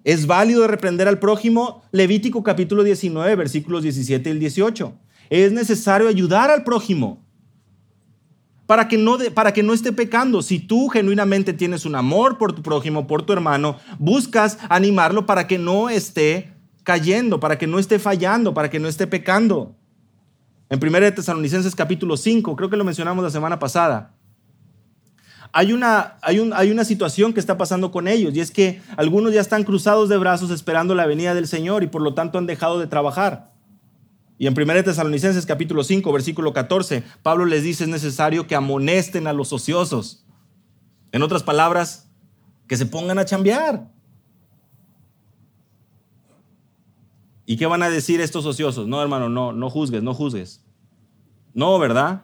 ¿Es válido reprender al prójimo? Levítico capítulo 19, versículos 17 y 18. Es necesario ayudar al prójimo para que, no para que no esté pecando. Si tú genuinamente tienes un amor por tu prójimo, por tu hermano, buscas animarlo para que no esté cayendo, para que no esté fallando, para que no esté pecando. En 1 de Tesalonicenses capítulo 5, creo que lo mencionamos la semana pasada, hay una, hay, un, hay una situación que está pasando con ellos y es que algunos ya están cruzados de brazos esperando la venida del Señor y por lo tanto han dejado de trabajar. Y en 1 Tesalonicenses capítulo 5, versículo 14, Pablo les dice es necesario que amonesten a los ociosos. En otras palabras, que se pongan a chambear. ¿Y qué van a decir estos ociosos? No, hermano, no, no juzgues, no juzgues. No, ¿verdad?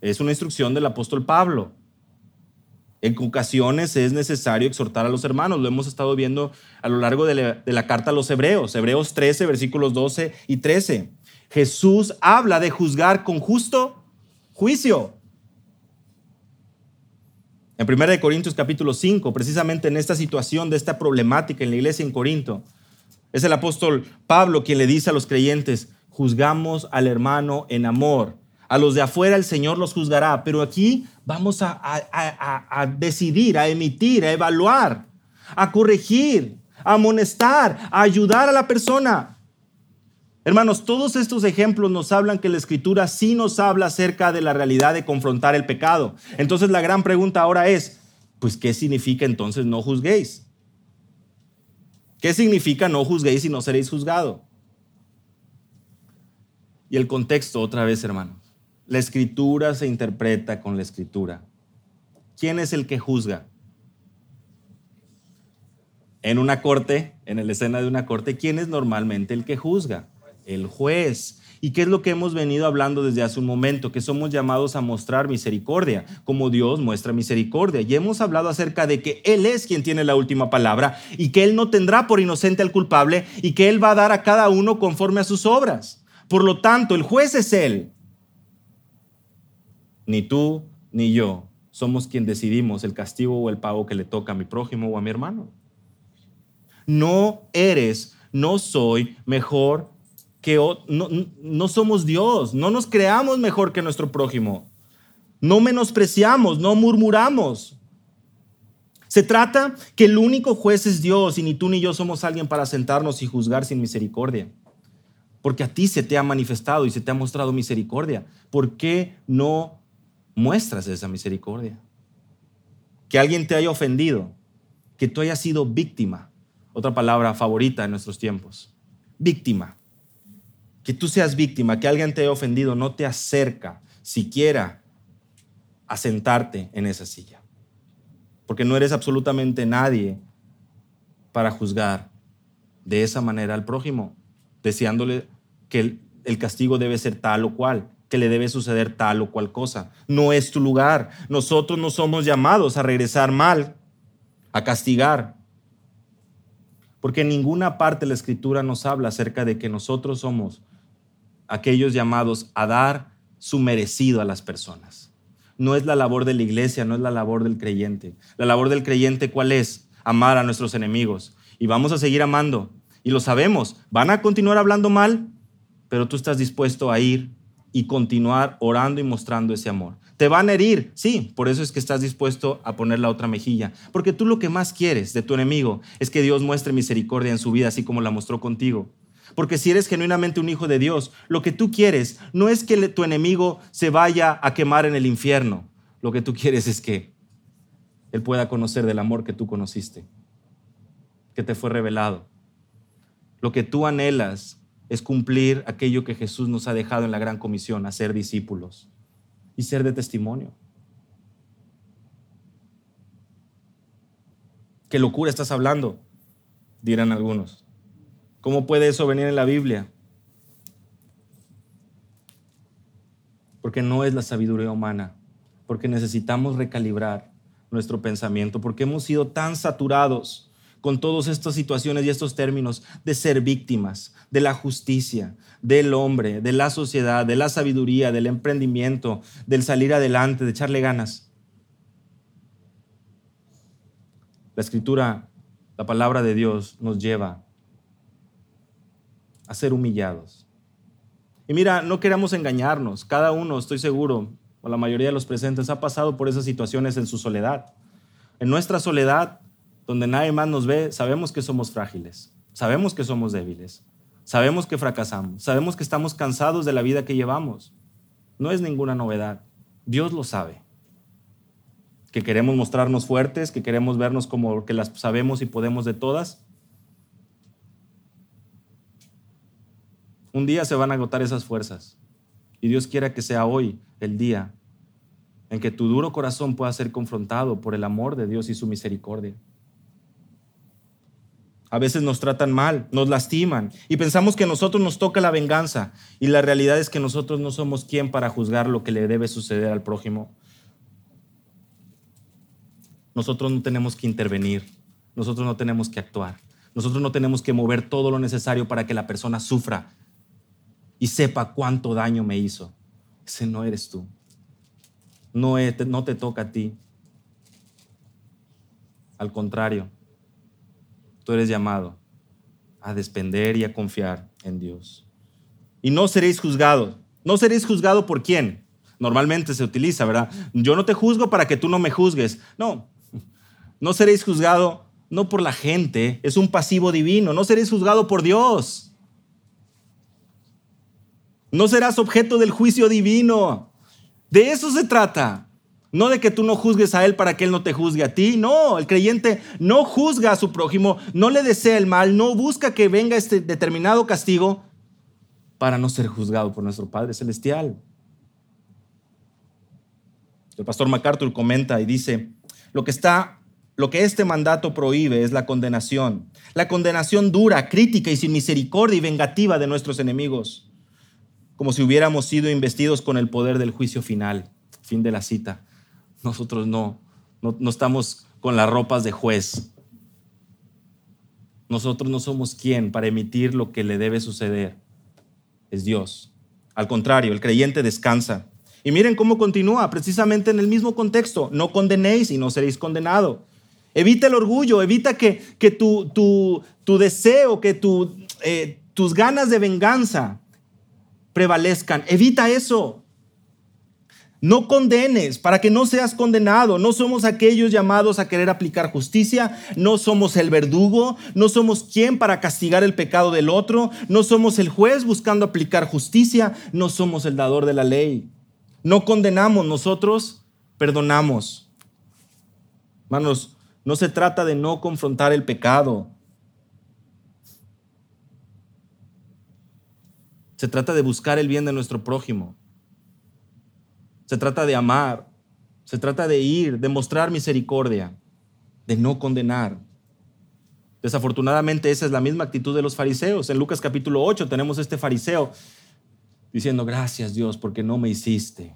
Es una instrucción del apóstol Pablo. En ocasiones es necesario exhortar a los hermanos. Lo hemos estado viendo a lo largo de la, carta a los Hebreos. Hebreos 13, versículos 12 y 13. Jesús habla de juzgar con justo juicio. En 1 Corintios capítulo 5, precisamente en esta situación de esta problemática en la iglesia en Corinto, es el apóstol Pablo quien le dice a los creyentes, juzgamos al hermano en amor. A los de afuera el Señor los juzgará, pero aquí vamos a, decidir, a emitir, a evaluar, a corregir, a amonestar, a ayudar a la persona. Hermanos, todos estos ejemplos nos hablan que la escritura sí nos habla acerca de la realidad de confrontar el pecado. Entonces la gran pregunta ahora es, pues, ¿qué significa entonces no juzguéis? ¿Qué significa no juzguéis y no seréis juzgado? Y el contexto otra vez, hermanos. La escritura se interpreta con la escritura. ¿Quién es el que juzga? En una corte, en la escena de una corte, ¿quién es normalmente el que juzga? el juez. ¿Y qué es lo que hemos venido hablando desde hace un momento? Que somos llamados a mostrar misericordia, como Dios muestra misericordia. Y hemos hablado acerca de que Él es quien tiene la última palabra y que Él no tendrá por inocente al culpable y que Él va a dar a cada uno conforme a sus obras. Por lo tanto, el juez es Él. Ni tú ni yo somos quien decidimos el castigo o el pago que le toca a mi prójimo o a mi hermano. No eres, no soy mejor que no, somos Dios, no nos creamos mejor que nuestro prójimo, no menospreciamos, no murmuramos. Se trata que el único juez es Dios y ni tú ni yo somos alguien para sentarnos y juzgar sin misericordia. Porque a ti se te ha manifestado y se te ha mostrado misericordia. ¿Por qué no muestras esa misericordia? Que alguien te haya ofendido, que tú hayas sido víctima. Otra palabra favorita en nuestros tiempos. Víctima que tú seas víctima, que alguien te haya ofendido, no te acerca siquiera a sentarte en esa silla. Porque no eres absolutamente nadie para juzgar de esa manera al prójimo, deseándole que el, castigo debe ser tal o cual, que le debe suceder tal o cual cosa. No es tu lugar. Nosotros no somos llamados a regresar mal, a castigar. Porque en ninguna parte de la escritura nos habla acerca de que nosotros somos aquellos llamados a dar su merecido a las personas. No es la labor de la iglesia, no es la labor del creyente. La labor del creyente, ¿cuál es? Amar a nuestros enemigos. Y vamos a seguir amando. Y lo sabemos. Van a continuar hablando mal, pero tú estás dispuesto a ir y continuar orando y mostrando ese amor. Te van a herir, sí, por eso es que estás dispuesto a poner la otra mejilla. Porque tú lo que más quieres de tu enemigo es que Dios muestre misericordia en su vida, así como la mostró contigo. Porque si eres genuinamente un hijo de Dios, lo que tú quieres no es que tu enemigo se vaya a quemar en el infierno. Lo que tú quieres es que Él pueda conocer del amor que tú conociste, que te fue revelado. Lo que tú anhelas es cumplir aquello que Jesús nos ha dejado en la gran comisión, hacer discípulos y ser de testimonio. ¿Qué locura estás hablando? Dirán algunos. ¿Cómo puede eso venir en la Biblia? Porque no es la sabiduría humana, porque necesitamos recalibrar nuestro pensamiento, porque hemos sido tan saturados con todas estas situaciones y estos términos de ser víctimas, de la justicia, del hombre, de la sociedad, de la sabiduría, del emprendimiento, del salir adelante, de echarle ganas. La escritura, la palabra de Dios nos lleva a ser humillados. Y mira, no queremos engañarnos. Cada uno, estoy seguro, o la mayoría de los presentes, ha pasado por esas situaciones en su soledad. En nuestra soledad, donde nadie más nos ve, sabemos que somos frágiles, sabemos que somos débiles, sabemos que fracasamos, sabemos que estamos cansados de la vida que llevamos. No es ninguna novedad. Dios lo sabe. Que queremos mostrarnos fuertes, que queremos vernos como que las sabemos y podemos de todas. Un día se van a agotar esas fuerzas. Y Dios quiera que sea hoy el día en que tu duro corazón pueda ser confrontado por el amor de Dios y su misericordia. A veces nos tratan mal, nos lastiman y pensamos que a nosotros nos toca la venganza. Y la realidad es que nosotros no somos quien para juzgar lo que le debe suceder al prójimo. Nosotros no tenemos que intervenir, nosotros no tenemos que actuar, nosotros no tenemos que mover todo lo necesario para que la persona sufra y sepa cuánto daño me hizo. Ese no eres tú. No, no te toca a ti. Al contrario, tú eres llamado a despender y a confiar en Dios. Y no seréis juzgados. ¿No seréis juzgado por quién? Normalmente se utiliza, ¿verdad? Yo no te juzgo para que tú no me juzgues. No, no seréis juzgado no por la gente, es un pasivo divino. No seréis juzgado por Dios. No serás objeto del juicio divino. De eso se trata. No de que tú no juzgues a Él para que Él no te juzgue a ti. No, el creyente no juzga a su prójimo, no le desea el mal, no busca que venga este determinado castigo para no ser juzgado por nuestro Padre Celestial. El pastor MacArthur comenta y dice, lo que está lo que este mandato prohíbe es la condenación, la condenación dura, crítica y sin misericordia y vengativa de nuestros enemigos, como si hubiéramos sido investidos con el poder del juicio final. Fin de la cita. Nosotros no, no, estamos con las ropas de juez. Nosotros no somos quien para emitir lo que le debe suceder. Es Dios. Al contrario, el creyente descansa. Y miren cómo continúa, precisamente en el mismo contexto. No condenéis y no seréis condenados. Evita el orgullo, evita que, que tu, tu, deseo, que tu, eh, tus ganas de venganza prevalezcan. Evita eso. No condenes para que no seas condenado. No somos aquellos llamados a querer aplicar justicia. No somos el verdugo. No somos quien para castigar el pecado del otro. No somos el juez buscando aplicar justicia. No somos el dador de la ley. No condenamos, nosotros perdonamos. Hermanos, no se trata de no confrontar el pecado. Se trata de buscar el bien de nuestro prójimo. Se trata de amar, se trata de ir, de mostrar misericordia, de no condenar. Desafortunadamente esa es la misma actitud de los fariseos. En Lucas capítulo 8 tenemos este fariseo diciendo, gracias Dios porque no me hiciste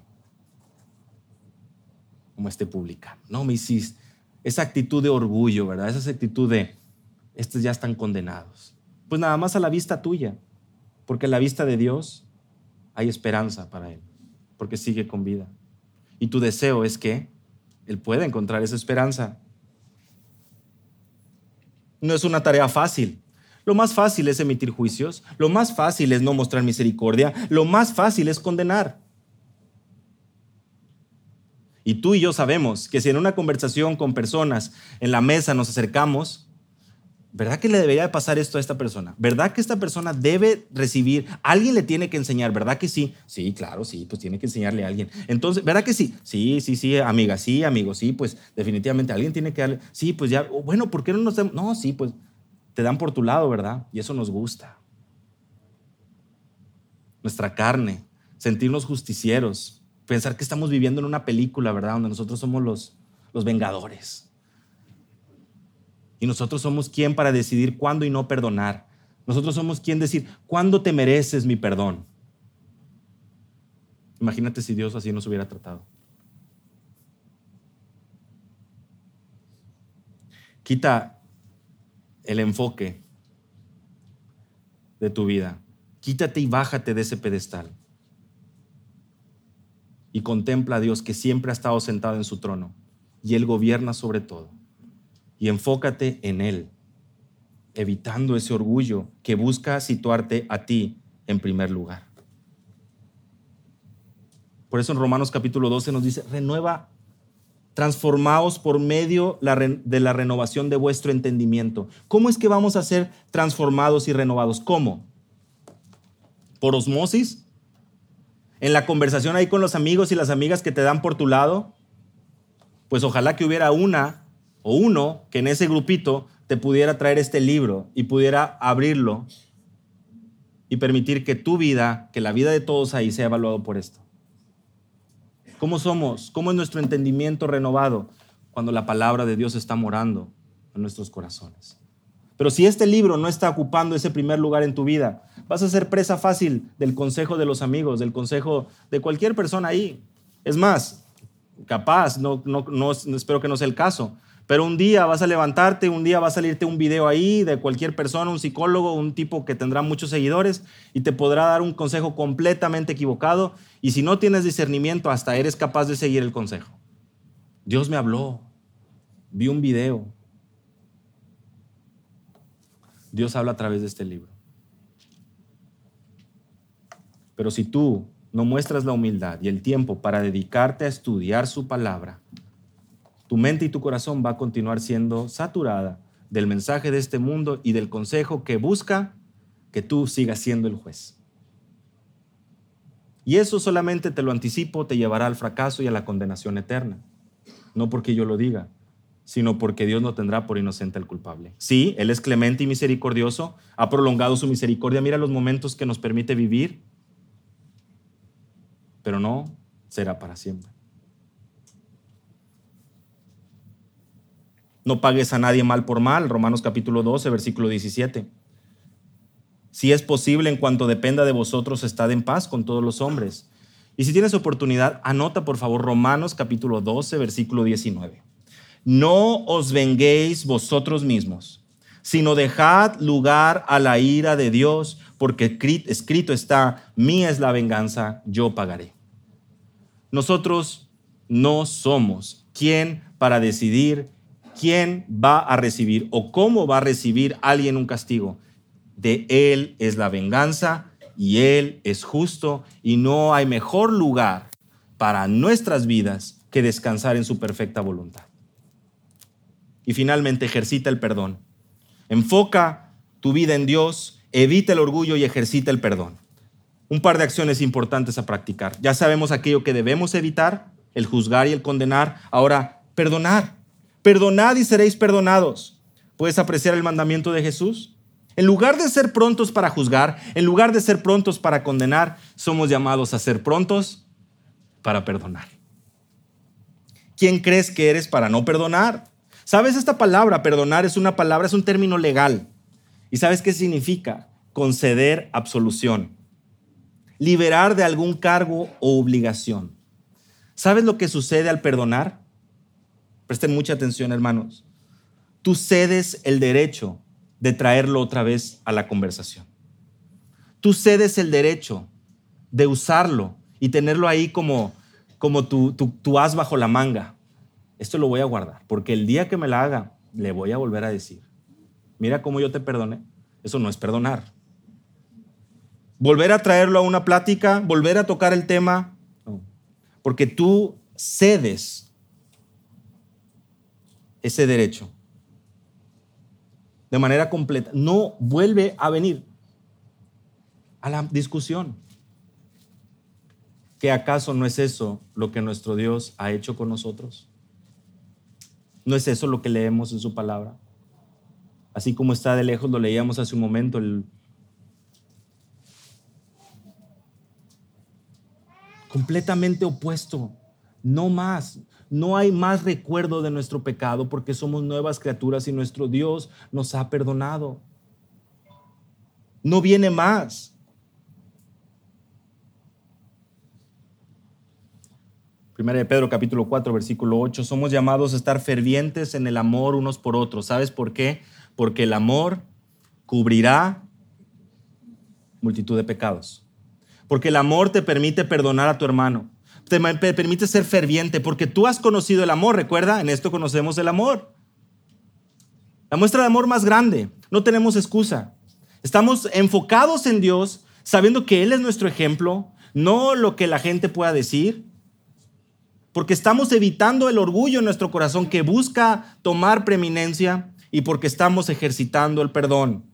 como este publicano, no me hiciste. Esa actitud de orgullo, ¿verdad? Esa actitud de, estos ya están condenados. Pues nada más a la vista tuya, porque a la vista de Dios hay esperanza para él porque sigue con vida. Y tu deseo es que Él pueda encontrar esa esperanza. No es una tarea fácil. Lo más fácil es emitir juicios, lo más fácil es no mostrar misericordia, lo más fácil es condenar. Y tú y yo sabemos que si en una conversación con personas en la mesa nos acercamos, ¿Verdad que le debería de pasar esto a esta persona? ¿Verdad que esta persona debe recibir? Alguien le tiene que enseñar, ¿verdad que sí? Sí, claro, sí, pues tiene que enseñarle a alguien. Entonces, ¿verdad que sí? Sí, sí, sí, amiga, sí, amigo, sí, pues definitivamente alguien tiene que darle. Sí, pues ya, bueno, ¿por qué no nos No, sí, pues te dan por tu lado, ¿verdad? Y eso nos gusta. Nuestra carne, sentirnos justicieros, pensar que estamos viviendo en una película, ¿verdad? Donde nosotros somos los, los vengadores. Y nosotros somos quien para decidir cuándo y no perdonar. Nosotros somos quien decir, ¿cuándo te mereces mi perdón? Imagínate si Dios así nos hubiera tratado. Quita el enfoque de tu vida. Quítate y bájate de ese pedestal. Y contempla a Dios que siempre ha estado sentado en su trono y Él gobierna sobre todo y enfócate en Él, evitando ese orgullo que busca situarte a ti en primer lugar. Por eso en Romanos capítulo 12 nos dice, renueva, transformaos por medio de la renovación de vuestro entendimiento. ¿Cómo es que vamos a ser transformados y renovados? ¿Cómo? ¿Por osmosis? ¿En la conversación ahí con los amigos y las amigas que te dan por tu lado? Pues ojalá que hubiera una o uno que en ese grupito te pudiera traer este libro y pudiera abrirlo y permitir que tu vida, que la vida de todos ahí sea evaluado por esto. ¿Cómo somos? ¿Cómo es nuestro entendimiento renovado cuando la palabra de Dios está morando en nuestros corazones? Pero si este libro no está ocupando ese primer lugar en tu vida, vas a ser presa fácil del consejo de los amigos, del consejo de cualquier persona ahí. Es más, capaz, no, no, no, espero que no sea el caso, pero un día vas a levantarte, un día va a salirte un video ahí de cualquier persona, un psicólogo, un tipo que tendrá muchos seguidores y te podrá dar un consejo completamente equivocado. Y si no tienes discernimiento, hasta eres capaz de seguir el consejo. Dios me habló, vi un video. Dios habla a través de este libro. Pero si tú no muestras la humildad y el tiempo para dedicarte a estudiar su palabra, tu mente y tu corazón va a continuar siendo saturada del mensaje de este mundo y del consejo que busca que tú sigas siendo el juez. Y eso solamente te lo anticipo, te llevará al fracaso y a la condenación eterna. No porque yo lo diga, sino porque Dios no tendrá por inocente al culpable. Sí, Él es clemente y misericordioso, ha prolongado su misericordia, mira los momentos que nos permite vivir, pero no será para siempre. No pagues a nadie mal por mal, Romanos capítulo 12, versículo 17. Si es posible, en cuanto dependa de vosotros, estad en paz con todos los hombres. Y si tienes oportunidad, anota por favor Romanos capítulo 12, versículo 19. No os venguéis vosotros mismos, sino dejad lugar a la ira de Dios, porque escrito está, mía es la venganza, yo pagaré. Nosotros no somos quien para decidir quién va a recibir o cómo va a recibir alguien un castigo. De Él es la venganza y Él es justo y no hay mejor lugar para nuestras vidas que descansar en su perfecta voluntad. Y finalmente ejercita el perdón. Enfoca tu vida en Dios, evita el orgullo y ejercita el perdón. Un par de acciones importantes a practicar. Ya sabemos aquello que debemos evitar, el juzgar y el condenar. Ahora, perdonar. Perdonad y seréis perdonados. ¿Puedes apreciar el mandamiento de Jesús? En lugar de ser prontos para juzgar, en lugar de ser prontos para condenar, somos llamados a ser prontos para perdonar. ¿Quién crees que eres para no perdonar? ¿Sabes esta palabra? Perdonar es una palabra, es un término legal. ¿Y sabes qué significa? Conceder absolución. Liberar de algún cargo o obligación. ¿Sabes lo que sucede al perdonar? Presten mucha atención, hermanos. Tú cedes el derecho de traerlo otra vez a la conversación. Tú cedes el derecho de usarlo y tenerlo ahí como, como tu, tu, as bajo la manga. Esto lo voy a guardar, porque el día que me la haga, le voy a volver a decir, mira cómo yo te perdoné. Eso no es perdonar. Volver a traerlo a una plática, volver a tocar el tema, porque tú cedes ese derecho de manera completa, no vuelve a venir a la discusión. ¿Que acaso no es eso lo que nuestro Dios ha hecho con nosotros? ¿No es eso lo que leemos en su palabra? Así como está de lejos, lo leíamos hace un momento, el completamente opuesto. No más. No hay más recuerdo de nuestro pecado porque somos nuevas criaturas y nuestro Dios nos ha perdonado. No viene más. Primera de Pedro capítulo 4 versículo 8, somos llamados a estar fervientes en el amor unos por otros. ¿Sabes por qué? Porque el amor cubrirá multitud de pecados. Porque el amor te permite perdonar a tu hermano te permite ser ferviente, porque tú has conocido el amor, recuerda, en esto conocemos el amor. La muestra de amor más grande, no tenemos excusa. Estamos enfocados en Dios, sabiendo que Él es nuestro ejemplo, no lo que la gente pueda decir, porque estamos evitando el orgullo en nuestro corazón que busca tomar preeminencia y porque estamos ejercitando el perdón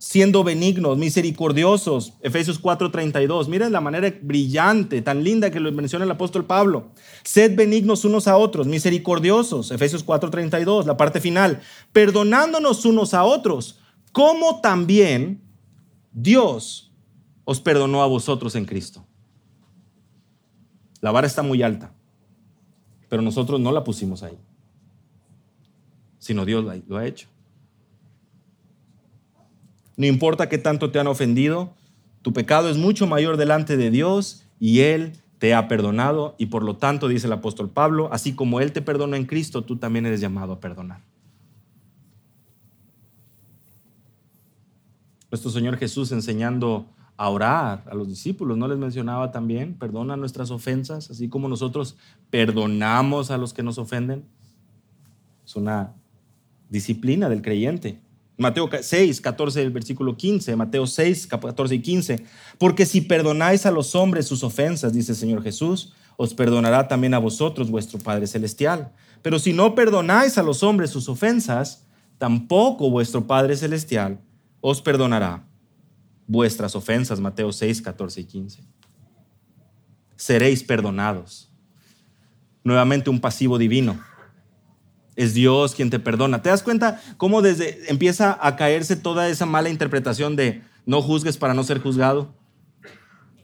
siendo benignos, misericordiosos. Efesios 4:32. Miren la manera brillante, tan linda que lo menciona el apóstol Pablo. Sed benignos unos a otros, misericordiosos. Efesios 4:32, la parte final. Perdonándonos unos a otros, como también Dios os perdonó a vosotros en Cristo. La vara está muy alta, pero nosotros no la pusimos ahí, sino Dios lo ha hecho. No importa qué tanto te han ofendido, tu pecado es mucho mayor delante de Dios y Él te ha perdonado y por lo tanto, dice el apóstol Pablo, así como Él te perdonó en Cristo, tú también eres llamado a perdonar. Nuestro Señor Jesús enseñando a orar a los discípulos, ¿no les mencionaba también? Perdona nuestras ofensas, así como nosotros perdonamos a los que nos ofenden. Es una disciplina del creyente. Mateo 6, 14, el versículo 15, Mateo 6, 14 y 15. Porque si perdonáis a los hombres sus ofensas, dice el Señor Jesús, os perdonará también a vosotros vuestro Padre Celestial. Pero si no perdonáis a los hombres sus ofensas, tampoco vuestro Padre Celestial os perdonará vuestras ofensas. Mateo 6, 14 y 15. Seréis perdonados. Nuevamente un pasivo divino es Dios quien te perdona. ¿Te das cuenta cómo desde empieza a caerse toda esa mala interpretación de no juzgues para no ser juzgado?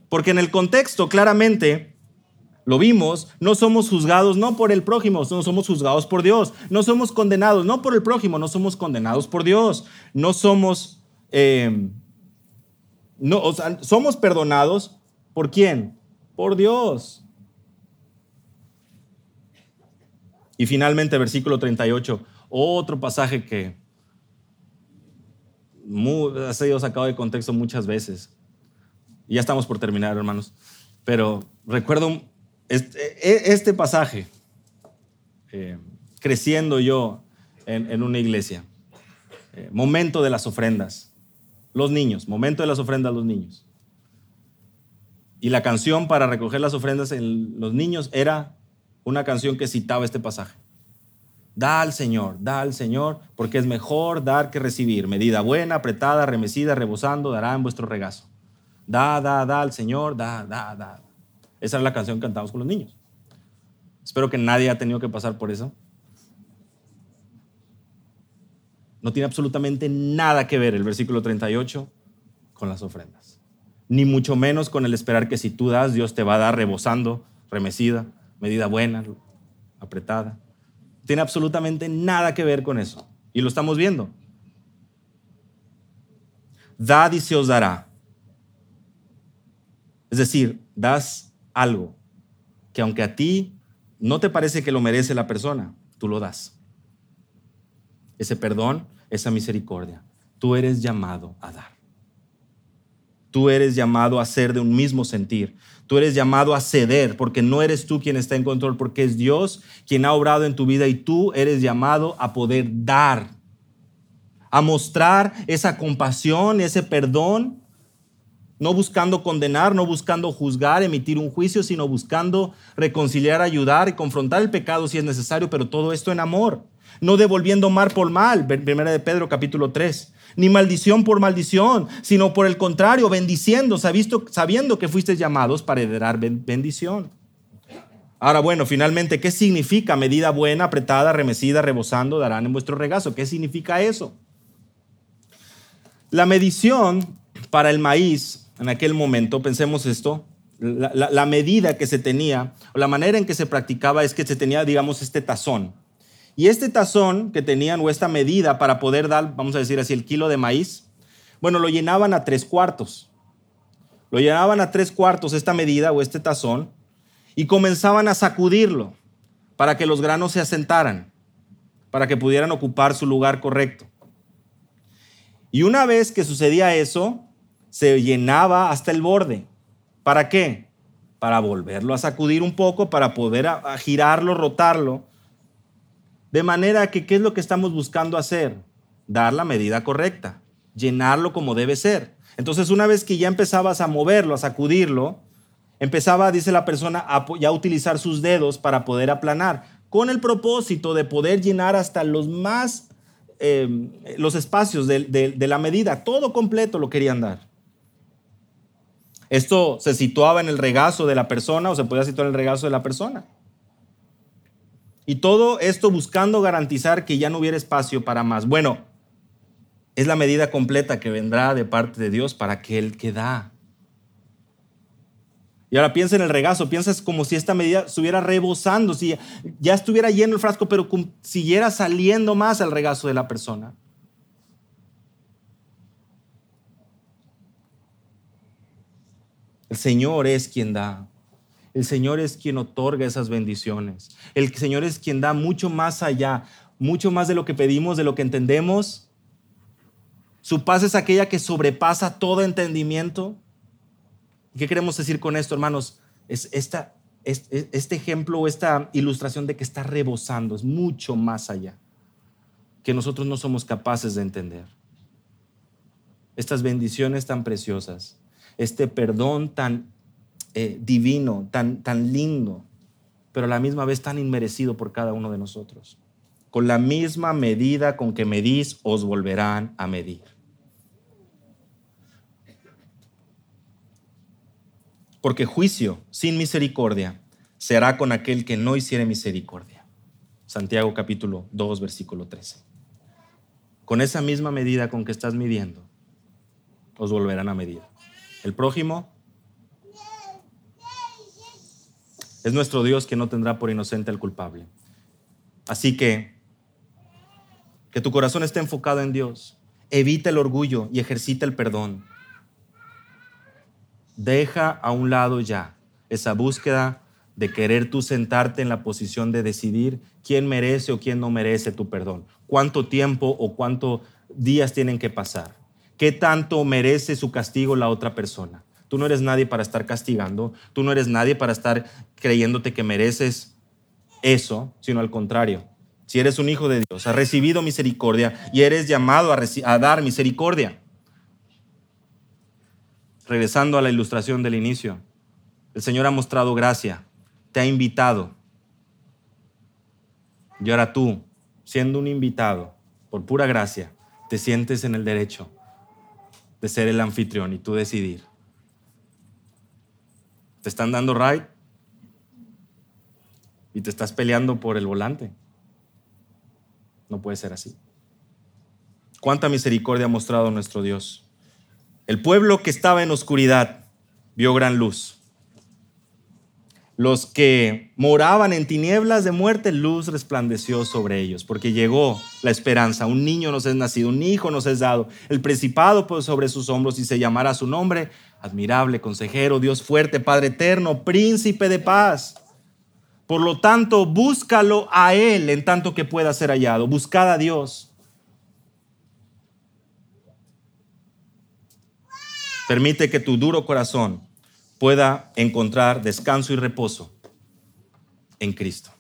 Porque en el contexto claramente lo vimos, no somos juzgados no por el prójimo, no somos juzgados por Dios. No somos condenados no por el prójimo, no somos condenados por Dios. No somos, eh, no, somos perdonados por quién? Por Dios. Y finalmente, versículo 38, otro pasaje que ha sido sacado de contexto muchas veces. Ya estamos por terminar, hermanos. Pero recuerdo este, e, este pasaje, eh, creciendo yo en, una iglesia. Eh, momento de las ofrendas. Los niños, momento de las ofrendas los niños. Y la canción para recoger las ofrendas en los niños era una canción que citaba este pasaje. Da al Señor, da al Señor, porque es mejor dar que recibir. Medida buena, apretada, remecida, rebosando, dará en vuestro regazo. Da, da, da al Señor, da, da, da. Esa es la canción que cantamos con los niños. Espero que nadie haya tenido que pasar por eso. No tiene absolutamente nada que ver el versículo 38 con las ofrendas. Ni mucho menos con el esperar que si tú das, Dios te va a dar rebosando, remecida, medida buena, apretada. Tiene absolutamente nada que ver con eso. Y lo estamos viendo. Dad y se os dará. Es decir, das algo que aunque a ti no te parece que lo merece la persona, tú lo das. Ese perdón, esa misericordia. Tú eres llamado a dar. Tú eres llamado a ser de un mismo sentir. Tú eres llamado a ceder porque no eres tú quien está en control, porque es Dios quien ha obrado en tu vida y tú eres llamado a poder dar, a mostrar esa compasión, ese perdón, no buscando condenar, no buscando juzgar, emitir un juicio, sino buscando reconciliar, ayudar y confrontar el pecado si es necesario, pero todo esto en amor, no devolviendo mal por mal. Primera de Pedro capítulo 3 ni maldición por maldición, sino por el contrario, bendiciendo, sabiendo que fuiste llamados para heredar bendición. Ahora, bueno, finalmente, ¿qué significa medida buena, apretada, remecida, rebosando, darán en vuestro regazo? ¿Qué significa eso? La medición para el maíz en aquel momento, pensemos esto, la, la medida que se tenía, o la manera en que se practicaba es que se tenía, digamos, este tazón. Y este tazón que tenían o esta medida para poder dar, vamos a decir así, el kilo de maíz, bueno, lo llenaban a tres cuartos. Lo llenaban a tres cuartos esta medida o este tazón y comenzaban a sacudirlo para que los granos se asentaran, para que pudieran ocupar su lugar correcto. Y una vez que sucedía eso, se llenaba hasta el borde. ¿Para qué? Para volverlo a sacudir un poco, para poder girarlo, rotarlo de manera que, ¿qué es lo que estamos buscando hacer? Dar la medida correcta, llenarlo como debe ser. Entonces, una vez que ya empezabas a moverlo, a sacudirlo, empezaba, dice la persona, a ya utilizar sus dedos para poder aplanar, con el propósito de poder llenar hasta los más, em, los espacios de, de la medida, todo completo lo querían dar. Esto se situaba en el regazo de la persona o se podía situar en el regazo de la persona. Y todo esto buscando garantizar que ya no hubiera espacio para más. Bueno, es la medida completa que vendrá de parte de Dios para aquel que da. Y ahora piensa en el regazo, piensas como si esta medida estuviera rebosando, si ya estuviera lleno el frasco, pero siguiera saliendo más al regazo de la persona. El Señor es quien da. El Señor es quien otorga esas bendiciones. El Señor es quien da mucho más allá, mucho más de lo que pedimos, de lo que entendemos. Su paz es aquella que sobrepasa todo entendimiento. ¿Qué queremos decir con esto, hermanos? Este ejemplo, esta ilustración de que está rebosando, es mucho más allá, que nosotros no somos capaces de entender. Estas bendiciones tan preciosas, este perdón tan eh, divino, tan, tan lindo, pero a la misma vez tan inmerecido por cada uno de nosotros. Con la misma medida con que medís, os volverán a medir. Porque juicio sin misericordia se hará con aquel que no hiciere misericordia. Santiago capítulo 2, versículo 13. Con esa misma medida con que estás midiendo, os volverán a medir. El prójimo Es nuestro Dios que no tendrá por inocente al culpable. Así que, que tu corazón esté enfocado en Dios. Evita el orgullo y ejercita el perdón. Deja a un lado ya esa búsqueda de querer tú sentarte en la posición de decidir quién merece o quién no merece tu perdón. Cuánto tiempo o cuántos días tienen que pasar. ¿Qué tanto merece su castigo la otra persona? Tú no eres nadie para estar castigando, tú no eres nadie para estar creyéndote que mereces eso, sino al contrario. Si eres un hijo de Dios, has recibido misericordia y eres llamado a, a dar misericordia. Regresando a la ilustración del inicio, el Señor ha mostrado gracia, te ha invitado. Y ahora tú, siendo un invitado, por pura gracia, te sientes en el derecho de ser el anfitrión y tú decidir te están dando ride y te estás peleando por el volante. No puede ser así. Cuánta misericordia ha mostrado nuestro Dios. El pueblo que estaba en oscuridad vio gran luz. Los que moraban en tinieblas de muerte, luz resplandeció sobre ellos, porque llegó la esperanza. Un niño nos es nacido, un hijo nos es dado, el principado pues sobre sus hombros y se llamará su nombre admirable, consejero, Dios fuerte, Padre eterno, príncipe de paz. Por lo tanto, búscalo a Él en tanto que pueda ser hallado. Buscad a Dios. Permite que tu duro corazón pueda encontrar descanso y reposo en Cristo.